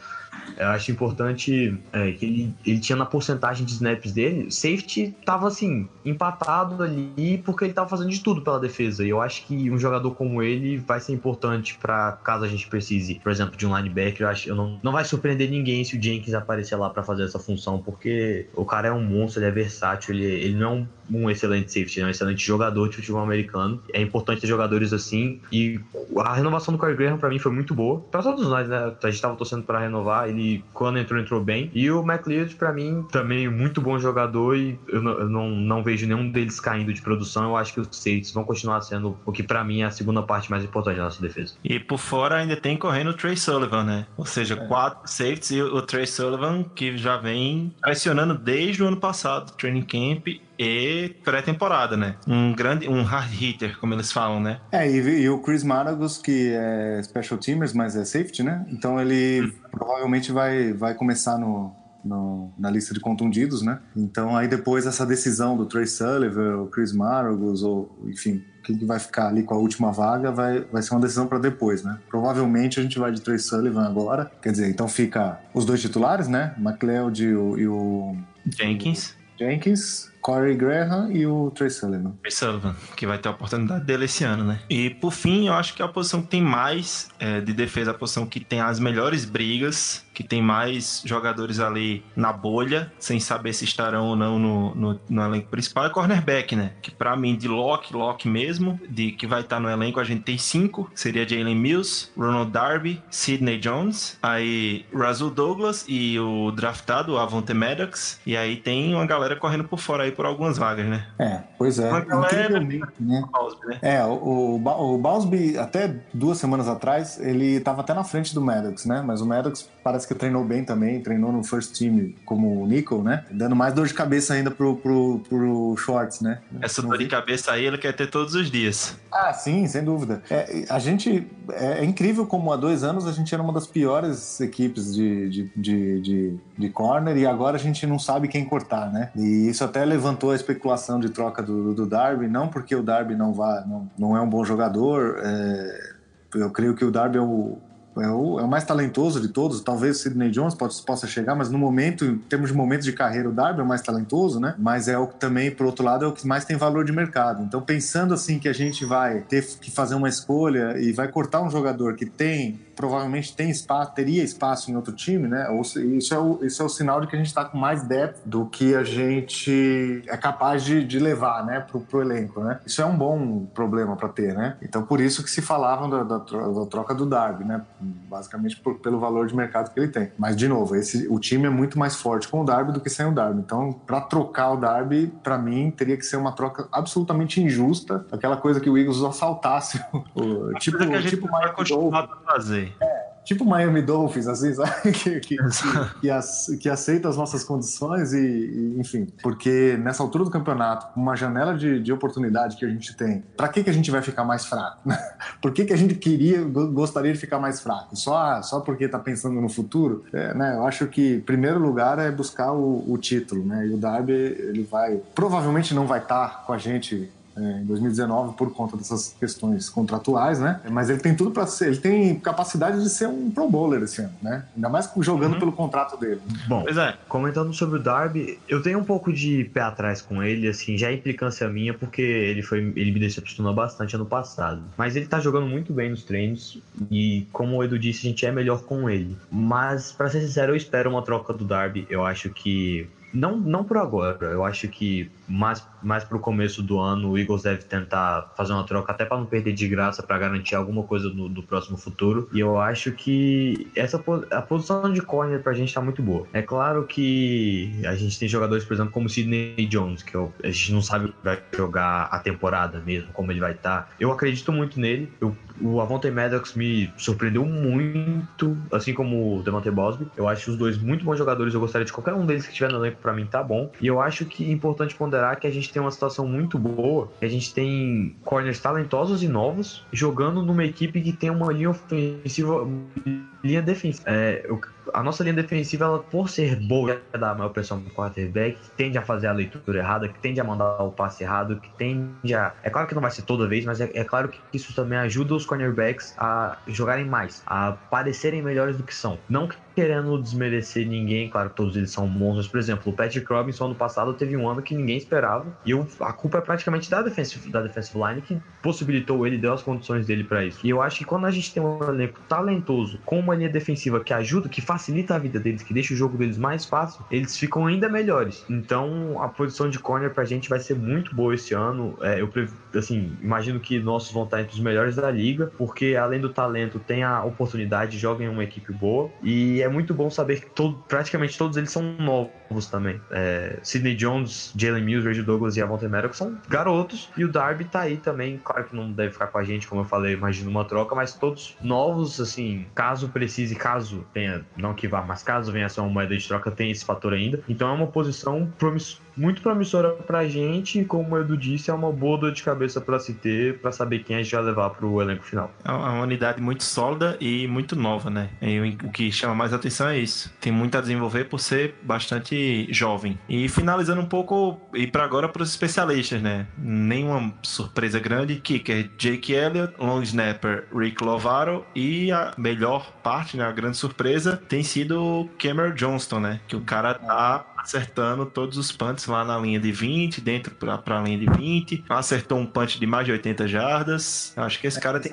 D: Eu acho importante é, que ele, ele tinha na porcentagem de snaps dele, safety tava assim, empatado ali porque ele tava fazendo de tudo pela defesa. E eu acho que um jogador como ele vai ser importante pra caso a gente precise, por exemplo, de um linebacker. Eu acho eu não, não vai surpreender ninguém se o Jenkins aparecer lá pra fazer essa função, porque o cara é um monstro, ele é versátil, ele, ele não é um, um excelente safety, ele é um excelente jogador de futebol americano. É importante ter jogadores assim. E a renovação do Corey Graham pra mim foi muito boa. Pra todos nós, né? A gente tava torcendo pra renovar. Ele, quando entrou, entrou bem. E o McLeod, pra mim, também muito bom jogador. E eu não, eu não, não vejo nenhum deles caindo de produção. Eu acho que os safeties vão continuar sendo o que pra mim é a segunda parte mais importante da nossa defesa.
C: E por fora ainda tem correndo o Trey Sullivan, né? Ou seja, quatro safeties e o Trey Sullivan que já vem pressionando desde o ano passado, training camp e pré-temporada, né? Um grande, um hard hitter, como eles falam, né?
E: É, e, e o Chris Maragos, que é special teamers, mas é safety, né? Então ele provavelmente vai, vai começar no, no- na lista de contundidos, né? Então aí depois essa decisão do Trey Sullivan, o Chris Maragos, ou enfim, quem que vai ficar ali com a última vaga vai, vai ser uma decisão para depois, né? Provavelmente a gente vai de Trey Sullivan agora. Quer dizer, então fica os dois titulares, né? McLeod e o, e o
C: Jenkins.
E: Jenkins, Corey Graham e o Trey Sullivan.
C: Trey Sullivan, que vai ter a oportunidade dele esse ano, né? E por fim, eu acho que é a posição que tem mais é, de defesa, a posição que tem as melhores brigas, que tem mais jogadores ali na bolha, sem saber se estarão ou não no, no, no elenco principal, é cornerback, né? Que pra mim, de lock, lock mesmo, de que vai estar no elenco, a gente tem cinco, seria Jalen Mills, Ronald Darby, Sidney Jones, aí Razul Douglas e o draftado, o Avonte Maddox, e aí tem uma galera correndo por fora aí por algumas vagas, né?
E: É, pois é.
C: Galera-
E: Incrivelmente, né?
C: Crosby, né?
E: É, o, o, Ba- o Bausby, até duas semanas atrás, ele estava até na frente do Maddox, né? Mas o Maddox parece que treinou bem também, treinou no first team como o Nickel, né? Dando mais dor de cabeça ainda pro, pro, pro Schwartz, né?
C: Essa dor de cabeça aí ele quer ter todos os dias.
E: Ah, sim, sem dúvida. É, a gente. É, é incrível como há dois anos a gente era uma das piores equipes de, de, de, de, de corner e agora a gente não sabe quem cortar, né? E isso até levantou a especulação de troca do, do Darby, não porque o Darby não, vá, não, não é um bom jogador. é, eu creio que o Darby é o. É o, é o mais talentoso de todos. Talvez o Sidney Jones possa, possa chegar, mas no momento, em termos de momentos de carreira, o Darby é o mais talentoso, né? Mas é o que também, por outro lado, é o que mais tem valor de mercado. Então, pensando assim que a gente vai ter que fazer uma escolha e vai cortar um jogador que tem provavelmente tem espaço, teria espaço em outro time, né? Isso é o, isso é o sinal de que a gente está com mais depth do que a gente é capaz de, de levar, né, pro, pro elenco, né? Isso é um bom problema para ter, né? Então por isso que se falavam da, da da troca do Darby, né? Basicamente por- pelo valor de mercado que ele tem. Mas de novo, esse, o time é muito mais forte com o Darby do que sem o Darby. Então para trocar o Darby, para mim teria que ser uma troca absolutamente injusta, aquela coisa que o Eagles assaltasse, o, tipo,
C: Coisa que a gente
E: tipo
C: vai
E: Miami
C: continuar a fazer.
E: Tipo Miami Dolphins, assim, sabe? Que, que, que, que ac- que aceita as nossas condições e, e, enfim. Porque nessa altura do campeonato, uma janela de, de oportunidade que a gente tem, pra que, que a gente vai ficar mais fraco? Por que, que a gente queria, go- gostaria de ficar mais fraco? Só, só porque tá pensando no futuro? É, né? Eu acho que, primeiro lugar, é buscar o, o título, né? E o Darby, ele vai, provavelmente não vai estar com a gente é, em 2019 por conta dessas questões contratuais, né? Mas ele tem tudo para ser, ele tem capacidade de ser um Pro Bowler esse ano, né? Ainda mais jogando pelo contrato dele.
D: Bom,
C: Pois é.
D: comentando sobre o Darby, eu tenho um pouco de pé atrás com ele, assim, já é implicância minha, porque ele foi. ele me decepcionou bastante ano passado. Mas ele tá jogando muito bem nos treinos, e como o Edu disse, a gente é melhor com ele. Mas, pra ser sincero, eu espero uma troca do Darby. Eu acho que. Não, não por agora, eu acho que mais, mais pro começo do ano o Eagles deve tentar fazer uma troca até para não perder de graça para garantir alguma coisa no, do próximo futuro. E eu acho que essa a posição de corner pra gente tá muito boa. É claro que a gente tem jogadores, por exemplo, como o Sidney Jones, que eu- a gente não sabe vai jogar a temporada mesmo, como ele vai estar. Eu acredito muito nele. Eu, o Avonte Maddox me surpreendeu muito, assim como o Devontae Bosby. Eu acho os dois muito bons jogadores. Eu gostaria de qualquer um deles que estiver no elenco pra mim tá bom. E eu acho que é importante ponderar que a gente tem uma situação muito boa. A gente tem corners talentosos e novos jogando numa equipe que tem uma linha ofensiva, linha defensiva. É, eu- a nossa linha defensiva, ela, por ser boa, é da maior pressão do quarterback, que tende a fazer a leitura errada, que tende a mandar o passe errado, que tende a. É claro que não vai ser toda vez, mas é, é claro que isso também ajuda os cornerbacks a jogarem mais, a parecerem melhores do que são. Não querendo desmerecer ninguém, claro todos eles são bons, mas, por exemplo, o Patrick Robinson ano passado teve um ano que ninguém esperava, e eu, a culpa é praticamente da defensive, da defensive line que possibilitou ele, deu as condições dele pra isso. E eu acho que quando a gente tem um elenco talentoso, com uma linha defensiva que ajuda, que facilita a vida deles, que deixa o jogo deles mais fácil, eles ficam ainda melhores. Então, a posição de corner pra gente vai ser muito boa esse ano. É, eu, assim, imagino que nossos vão estar entre os melhores da liga, porque além do talento, tem a oportunidade, jogam em uma equipe boa. E é muito bom saber que todo, praticamente todos eles são novos também. É, Sidney Jones, Jalen Mills, Reggie Douglas e Avonte Maddox são garotos. E o Darby tá aí também. Claro que não deve ficar com a gente, como eu falei, imagino uma troca, mas todos novos, assim, caso precise, caso tenha, não que vá, mas caso venha a ser uma moeda de troca, tem esse fator ainda. Então é uma posição promiss- muito promissora pra gente, e como o Edu disse, é uma boa dor de cabeça pra se ter, pra saber quem a gente vai levar pro elenco final.
C: É uma unidade muito sólida e muito nova, né? E o que chama mais atenção é isso. Tem muito a desenvolver por ser bastante jovem. E finalizando um pouco, e para agora para os especialistas, né? Nenhuma surpresa grande. Kicker Jake Elliott, long snapper Rick Lovaro e a melhor parte, né? A grande surpresa tem sido Cameron Johnston, né? Que o cara tá acertando todos os punts lá na linha de 20, dentro pra, pra linha de 20. Acertou um punch de mais de 80 jardas. Eu acho que esse cara tem,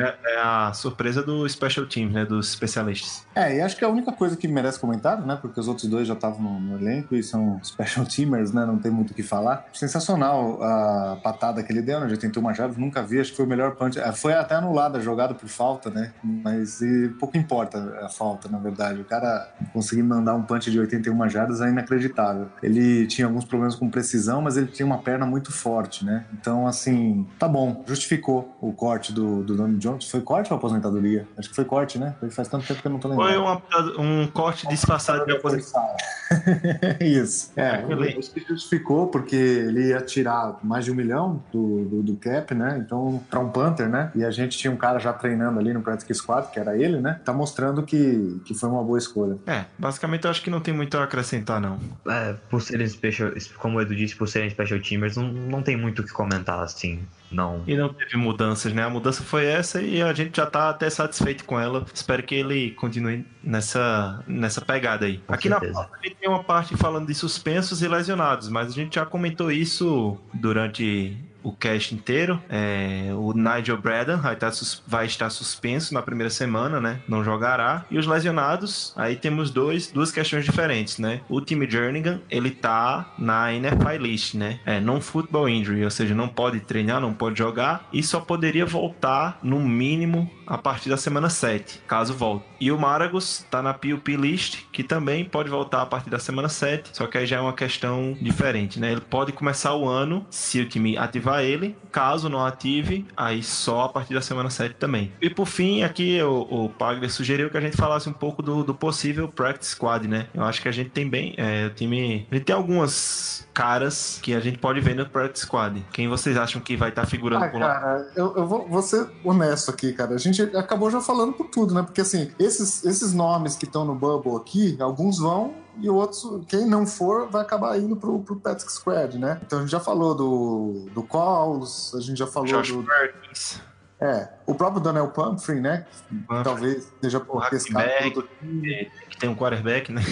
C: é, é a surpresa do Special Teams, né? Dos especialistas.
E: É, e acho que a única coisa que merece comentário, né? Porque os outros dois já estavam no, no elenco e são special teamers, né? Não tem muito o que falar. Sensacional a patada que ele deu, né? De 81 jardas, nunca vi, acho que foi o melhor punch. É, Foi até anulada a jogada por falta, né? Mas e, pouco importa a falta, na verdade. O cara conseguir mandar um punch de 81 jardas é inacreditável. Ele tinha alguns problemas com precisão, mas ele tinha uma perna muito forte, né? Então, assim, tá bom, justificou o corte do, do Donald Jones. Foi corte ou aposentadoria? Acho que foi corte, né? Foi faz tanto tempo que eu não tô lembrando.
C: Foi uma- um corte disfarçado de aposentadoria.
E: Isso. É, eu acho que justificou, porque ele ia tirar mais de um milhão do, do, do cap, né? Então, pra um Panther, né? E a gente tinha um cara já treinando ali no Practice Squad, que era ele, né? Tá mostrando que, que foi uma boa escolha.
C: É, basicamente eu acho que não tem muito a acrescentar, não.
D: É, por serem special, como o Edu disse, por serem special teamers, não, não tem muito o que comentar, assim. Não.
C: E não teve mudanças, né? A mudança foi essa e a gente já tá até satisfeito com ela. Espero que ele continue nessa, nessa pegada aí.
D: Com
C: Aqui na
D: certeza.
C: pauta a gente tem uma parte falando de suspensos e lesionados, mas a gente já comentou isso durante o cast inteiro. É, o Nigel Braden vai estar, sus- vai estar suspenso na primeira semana, né? Não jogará. E os lesionados, aí temos dois, duas questões diferentes, né? O time Jernigan, ele tá na NFI list, né? É non-football injury, ou seja, não pode treinar, não pode jogar e só poderia voltar no mínimo a partir da semana 7, caso volte. E o Maragos tá na PUP list, que também pode voltar a partir da semana 7, só que aí já é uma questão diferente, né? Ele pode começar o ano se o time ativar ele, caso não ative, aí só a partir da semana 7 também. E por fim, aqui o, o Pagler sugeriu que a gente falasse um pouco do, do possível practice squad, né? Eu acho que a gente tem bem, é, o time, a gente tem algumas caras que a gente pode ver no Practice Squad. Quem vocês acham que vai estar figurando
E: Ah,
C: por lá?
E: cara, eu, eu vou, vou ser honesto aqui, cara. A gente acabou já falando por tudo, né? Porque assim, esses, esses nomes que estão no Bubble aqui, alguns vão e outros, quem não for, vai acabar indo pro, pro Patrick Squad, né? Então a gente já falou do, do Calls, a gente já falou
C: Josh
E: do.
C: Perkins,
E: É, o próprio Donnell Pumphrey, né?
C: Pumphrey.
E: Talvez seja por pescar tudo.
C: que, que tem um quarterback, né?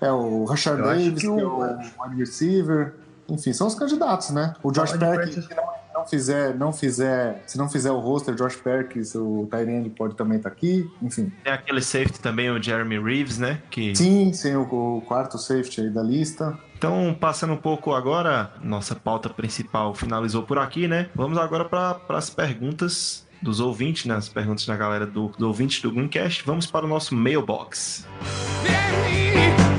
E: É, o Rashard Davis,
D: que
E: que, é
D: o-
E: wide receiver. Enfim, são os candidatos, né? O Josh Perkins, se não, não fizer, não fizer, se não fizer o roster, Josh Perkins, o Tyrande pode também estar aqui. Enfim.
C: Tem aquele safety também, o Jeremy Reeves, né? Que
E: Sim, sim, o, o quarto safety aí da lista.
C: Então, passando um pouco agora, nossa pauta principal finalizou por aqui, né? Vamos agora para as perguntas dos ouvintes, né? As perguntas da galera do, do ouvinte do Greencast. Vamos para o nosso mailbox.
F: It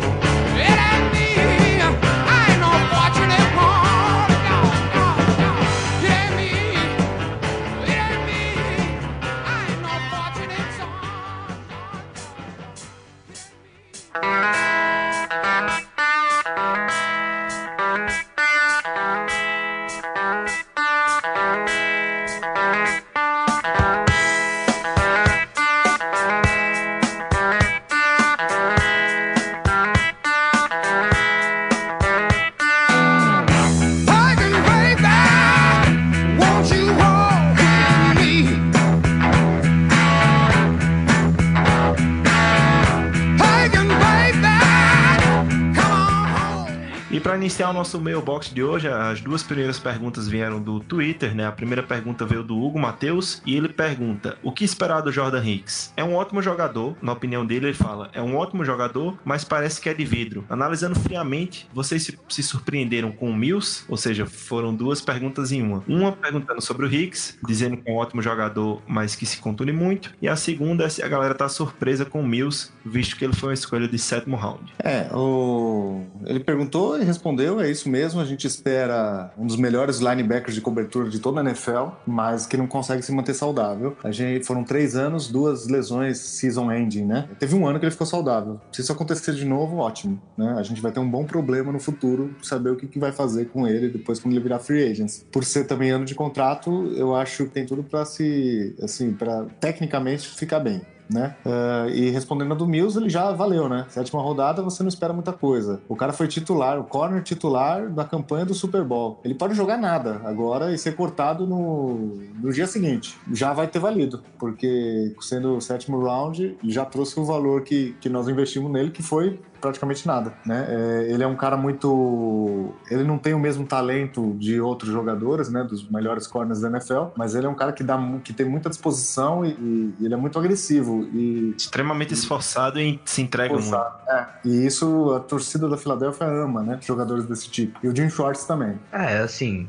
C: iniciar o nosso mailbox de hoje, as duas primeiras perguntas vieram do Twitter, né? A primeira pergunta veio do Hugo Matheus e ele pergunta: O que esperar do Jordan Hicks? É um ótimo jogador, na opinião dele, ele fala: É um ótimo jogador, mas parece que é de vidro. Analisando friamente, vocês se, se surpreenderam com o Mills? Ou seja, foram duas perguntas em uma. Uma perguntando sobre o Hicks, dizendo que é um ótimo jogador, mas que se contunde muito. E a segunda é se a galera tá surpresa com o Mills, visto que ele foi uma escolha de sétimo round.
E: É, o... ele perguntou e respondeu, é isso mesmo. A gente espera um dos melhores linebackers de cobertura de toda a NFL, mas que não consegue se manter saudável. A gente foram três anos, duas lesões season ending, né? Teve um ano que ele ficou saudável. Se isso acontecer de novo, ótimo, né? A gente vai ter um bom problema no futuro, saber o que, que vai fazer com ele depois quando ele virar free agents. Por ser também ano de contrato, eu acho que tem tudo para se, assim, para tecnicamente ficar bem né? Ah, e respondendo a do Mills, ele já valeu, né? Sétima rodada, você não espera muita coisa. O cara foi titular, o corner titular da campanha do Super Bowl. Ele pode jogar nada agora e ser cortado no, no dia seguinte. Já vai ter valido, porque sendo o sétimo round, já trouxe o valor que, que nós investimos nele, que foi praticamente nada, né? É, ele é um cara muito... Ele não tem o mesmo talento de outros jogadores, né? Dos melhores corners da NFL, mas ele é um cara que, dá, que tem muita disposição e, e ele é muito agressivo e
C: Extremamente esforçado e se entrega muito.
E: É, e isso a torcida da Filadélfia ama, né? Jogadores desse tipo. E o Jim Schwartz também.
D: É, assim,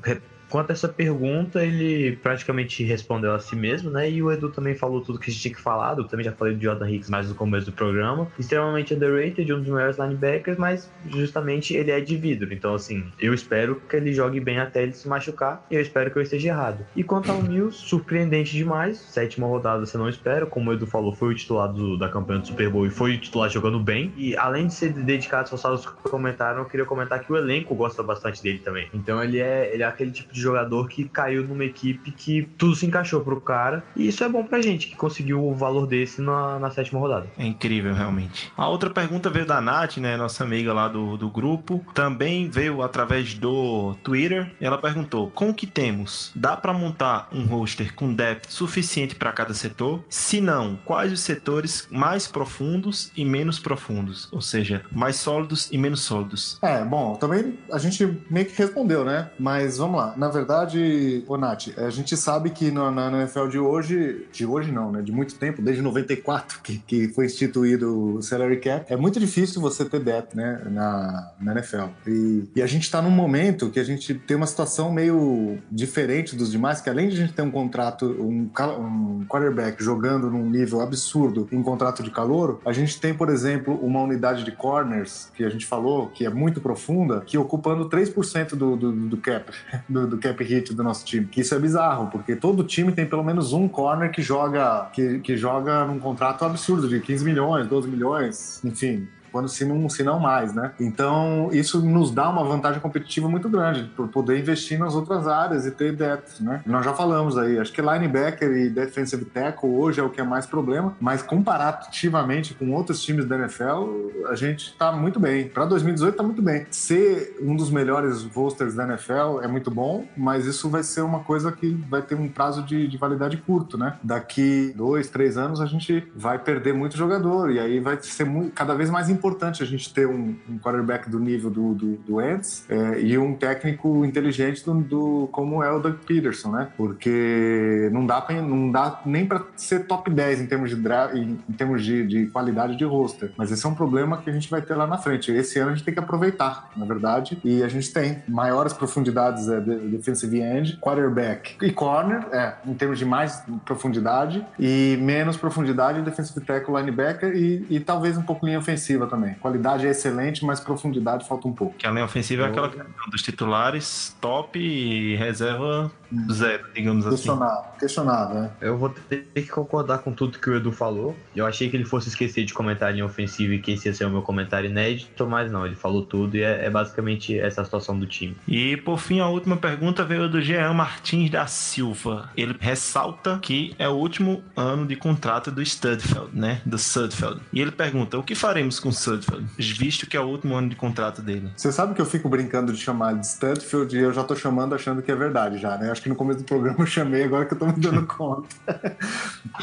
D: quanto a essa pergunta, ele praticamente respondeu a si mesmo, né? E o Edu também falou tudo que a gente tinha que falar. Eu também já falei do Jordan Hicks mais no começo do programa. Extremamente underrated, um dos melhores linebackers, mas justamente ele é de vidro. Então, assim, eu espero que ele jogue bem até ele se machucar. E eu espero que eu esteja errado. E quanto ao Mills, surpreendente demais. Sétima rodada você não espera. Como o Edu falou, foi o titular do- da campanha do Super Bowl e foi o titular jogando bem. E além de ser dedicado, esforçado, que comentaram, eu queria comentar que o elenco gosta bastante dele também. Então ele é, ele é aquele tipo de jogador que caiu numa equipe que tudo se encaixou pro cara. E isso é bom pra gente, que conseguiu o valor desse na, na sétima rodada.
C: É incrível, realmente. A outra pergunta veio da Nath, né? Nossa amiga lá do, do grupo. Também veio através do Twitter. E ela perguntou: Com o que temos? Dá pra montar um roster com depth suficiente pra cada setor? Se não, quais os setores mais profundos e menos profundos? Ou seja, mais sólidos e menos sólidos.
E: É, bom, também a gente meio que respondeu, né? Mas vamos lá. Na verdade, ô Nath, a gente sabe que na, na NFL de hoje, de hoje não, né? De muito tempo, desde 94, que, que foi instituído o salary cap, é muito difícil você ter depth, né? Na, na NFL. E, e a gente tá num momento que a gente tem uma situação meio diferente dos demais, que além de a gente ter um contrato, um, um quarterback jogando num nível absurdo em contrato de calor, a gente tem, por exemplo, uma unidade de corners, que a gente falou, que é muito profunda, que ocupando 3% do, do, do cap, do, do cap hit do nosso time. Que isso é bizarro, porque todo time tem pelo menos um corner que joga, que, que joga num contrato absurdo de 15 milhões, 12 milhões, enfim, quando se não, se não mais, né? Então, isso nos dá uma vantagem competitiva muito grande, por poder investir nas outras áreas e ter depth, né? Nós já falamos aí, acho que linebacker e defensive tackle hoje é o que é mais problema, mas comparativamente com outros times da NFL, a gente tá muito bem. Para 2018 tá muito bem. Ser um dos melhores rosters da NFL é muito bom, mas isso vai ser uma coisa que vai ter um prazo de, de validade curto, né? Daqui dois, três anos a gente vai perder muito jogador e aí vai ser muito, cada vez mais importante a gente ter um, um quarterback do nível do, do, do Ents é, e um técnico inteligente do, do- como é o Doug Peterson, né? Porque não dá, pra, não dá nem para ser top 10 em termos de em, em termos de, de qualidade de roster. Mas esse é um problema que a gente vai ter lá na frente. Esse ano a gente tem que aproveitar, na verdade, e a gente tem maiores profundidades é, de, defensive end, quarterback e corner, é, em termos de mais profundidade e menos profundidade defensive tackle, linebacker e, e talvez um pouco linha ofensiva também. Qualidade é excelente, mas profundidade falta um pouco.
C: Que a linha ofensiva é aquela questão dos titulares top e reserva zero, digamos assim.
E: Questionável, questionável, né?
D: Eu vou ter que concordar com tudo que o Edu falou. Eu achei que ele fosse esquecer de comentar a linha ofensiva e que esse ia ser o meu comentário inédito, mas não, ele falou tudo e é, é basicamente essa a situação do time.
C: E por fim, a última pergunta veio do Jean Martins da Silva. Ele ressalta que é o último ano de contrato do Studfeld, né? Do Sudfeld. E ele pergunta: o que faremos com o Sudfeld, visto que é o último ano de contrato dele?
E: Você sabe que eu fico brincando de chamar de Stanfield e eu já tô chamando achando que é verdade já, né? Acho que no começo do programa eu chamei, agora que eu tô me dando conta.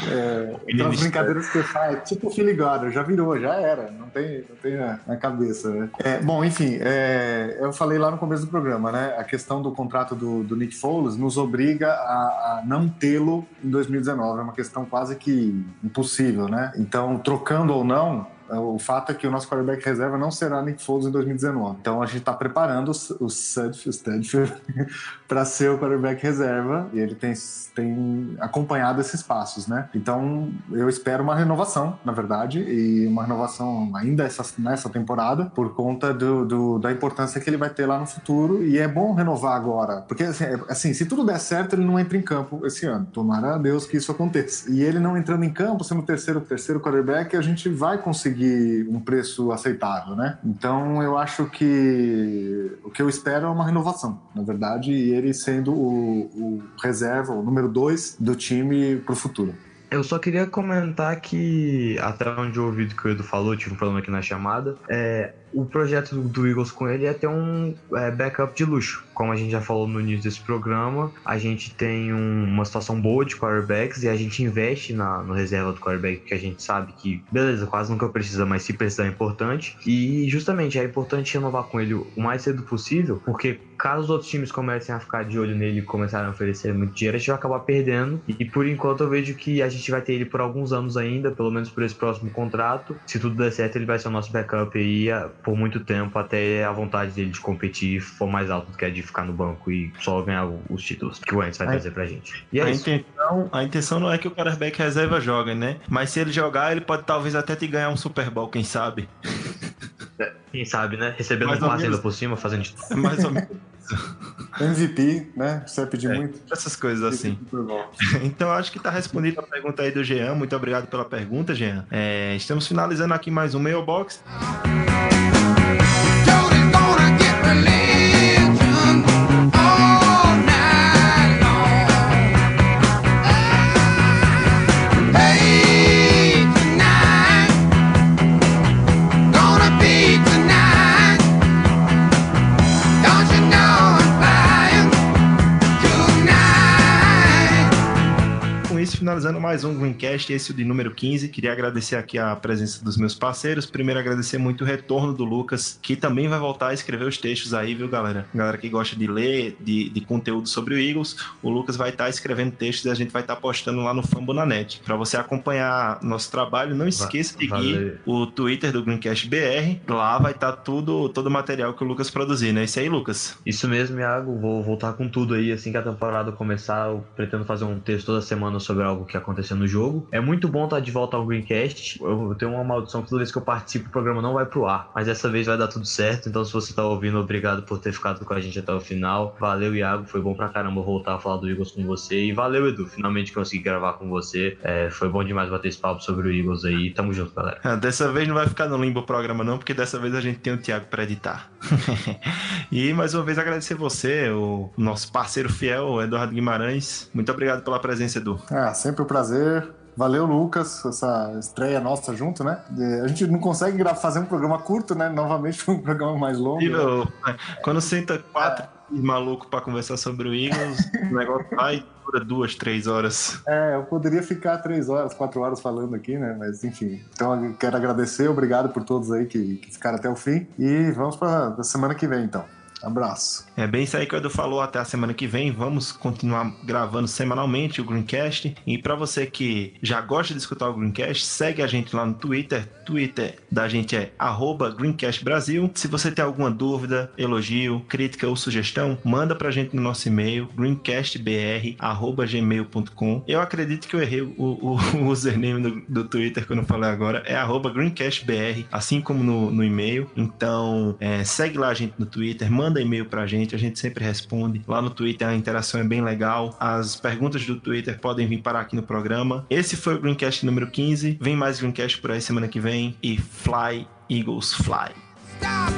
E: É, aquelas brincadeiras que eu faço, tipo o Filigado, já virou, já era, não tem, não tem na, na cabeça, né? É, bom, enfim, é, eu falei lá no começo do programa, né? A questão do contrato do, do Nick Foles nos obriga a, a não tê-lo em 2019, é uma questão quase que impossível, né? Então, trocando ou não, o fato é que o nosso quarterback reserva não será Nick Foles em 2019. Então a gente está preparando o, Studfield para ser o quarterback reserva e ele tem, tem acompanhado esses passos, né? Então eu espero uma renovação, na verdade, e uma renovação ainda essa, nessa temporada por conta do, do- da importância que ele vai ter lá no futuro e é bom renovar agora, porque assim, é- assim, se tudo der certo ele não entra em campo esse ano. Tomara a Deus que isso aconteça. E ele não entrando em campo, sendo o terceiro terceiro quarterback, a gente vai conseguir um preço aceitável, né? Então eu acho que o que eu espero é uma renovação, na verdade, e ele sendo o, o reserva, o número dois do time pro futuro.
D: Eu só queria comentar que, até onde eu ouvi do que o Edu falou, tive um problema aqui na chamada, é, o projeto do, Eagles com ele é ter um é, backup de luxo. Como a gente já falou no início desse programa, a gente tem um- uma situação boa de quarterbacks e a gente investe na, no reserva do quarterback, que a gente sabe que, beleza, quase nunca precisa, mas se precisar é importante. E justamente é importante renovar com ele o mais cedo possível, porque caso os outros times comecem a ficar de olho nele e começarem a oferecer muito dinheiro, a gente vai acabar perdendo. E por enquanto eu vejo que a gente vai ter ele por alguns anos ainda, pelo menos por esse próximo contrato. Se tudo der certo, ele vai ser o nosso backup aí por muito tempo, até a vontade dele de competir for mais alta do que a de ficar no banco e só ganhar os títulos que o Wentz vai trazer pra gente. E é
C: a,
D: isso.
C: intenção, a intenção não é que o quarterback reserva jogue, né? Mas se ele jogar, ele pode talvez até te ganhar um Super Bowl, quem sabe?
D: Quem sabe, né? Recebendo
C: Mais
D: um passe ainda por cima, fazendo de
C: É mais ou menos
E: MVP, né? Você vai pedir
C: É.
E: muito.
C: essas coisas assim. Então acho que tá respondida a pergunta aí do Jean. Muito obrigado pela pergunta, Jean. É, estamos finalizando aqui mais um Mailbox.
F: Jody's
C: finalizando mais um Greencast, esse de número 15. Queria agradecer aqui a presença dos meus parceiros. Primeiro, agradecer muito o retorno do Lucas, que também vai voltar a escrever os textos aí, viu, galera? Galera que gosta de ler, de, de conteúdo sobre o Eagles, o Lucas vai estar escrevendo textos e a gente vai estar postando lá no Fambonanet. Para você acompanhar nosso trabalho, não esqueça de seguir o Twitter do Greencast BR. Lá vai estar tudo, todo o material que o Lucas produzir, né? Isso aí, Lucas.
D: Isso mesmo, Iago. Vou voltar com tudo aí assim que a temporada começar. Eu pretendo fazer um texto toda semana sobre algo que aconteceu no jogo. É muito bom estar de volta ao Greencast. Eu tenho uma maldição que toda vez que eu participo, o programa não vai pro ar. Mas dessa vez vai dar tudo certo. Então, se você tá ouvindo, obrigado por ter ficado com a gente até o final. Valeu, Iago. Foi bom pra caramba voltar a falar do Eagles com você. E valeu, Edu. Finalmente consegui gravar com você. É, foi bom demais bater esse papo sobre o Eagles aí. Tamo junto, galera.
C: Ah, Dessa vez não vai ficar no limbo o programa, não, porque dessa vez a gente tem o Thiago para editar. e mais uma vez agradecer você, o nosso parceiro fiel, o Eduardo Guimarães. Muito obrigado pela presença, Edu.
E: Ah, sempre um prazer. Valeu, Lucas, essa estreia nossa junto, né? É, A gente não consegue fazer um programa curto, né? Novamente um programa mais longo.
C: E,
E: né?
C: quando senta quatro malucos para conversar sobre o Eagles, o negócio vai dura duas, três horas.
E: É, eu poderia ficar três horas, quatro horas falando aqui, né? Mas enfim. Então eu quero agradecer, obrigado por todos aí que, que ficaram até o fim. E vamos para semana que vem, então. Abraço.
C: É bem isso aí que o Edu falou. Até a semana que vem. Vamos continuar gravando semanalmente o Greencast. E para você que já gosta de escutar o Greencast, segue a gente lá no Twitter. Twitter da gente é arroba Greencast Brasil. Se você tem alguma dúvida, elogio, crítica ou sugestão, manda pra gente no nosso e-mail greencastbr@gmail.com. Eu acredito que eu errei o, o- o username do, do Twitter que eu não falei agora. É greencastbr, assim como no, no e-mail. Então, é, segue lá a gente no Twitter, manda e-mail pra gente, a gente sempre responde. Lá no Twitter a interação é bem legal. As perguntas do Twitter podem vir parar aqui no programa. Esse foi o Greencast número 15. Vem mais Greencast por aí semana que vem. E fly, Eagles, fly.
F: Stop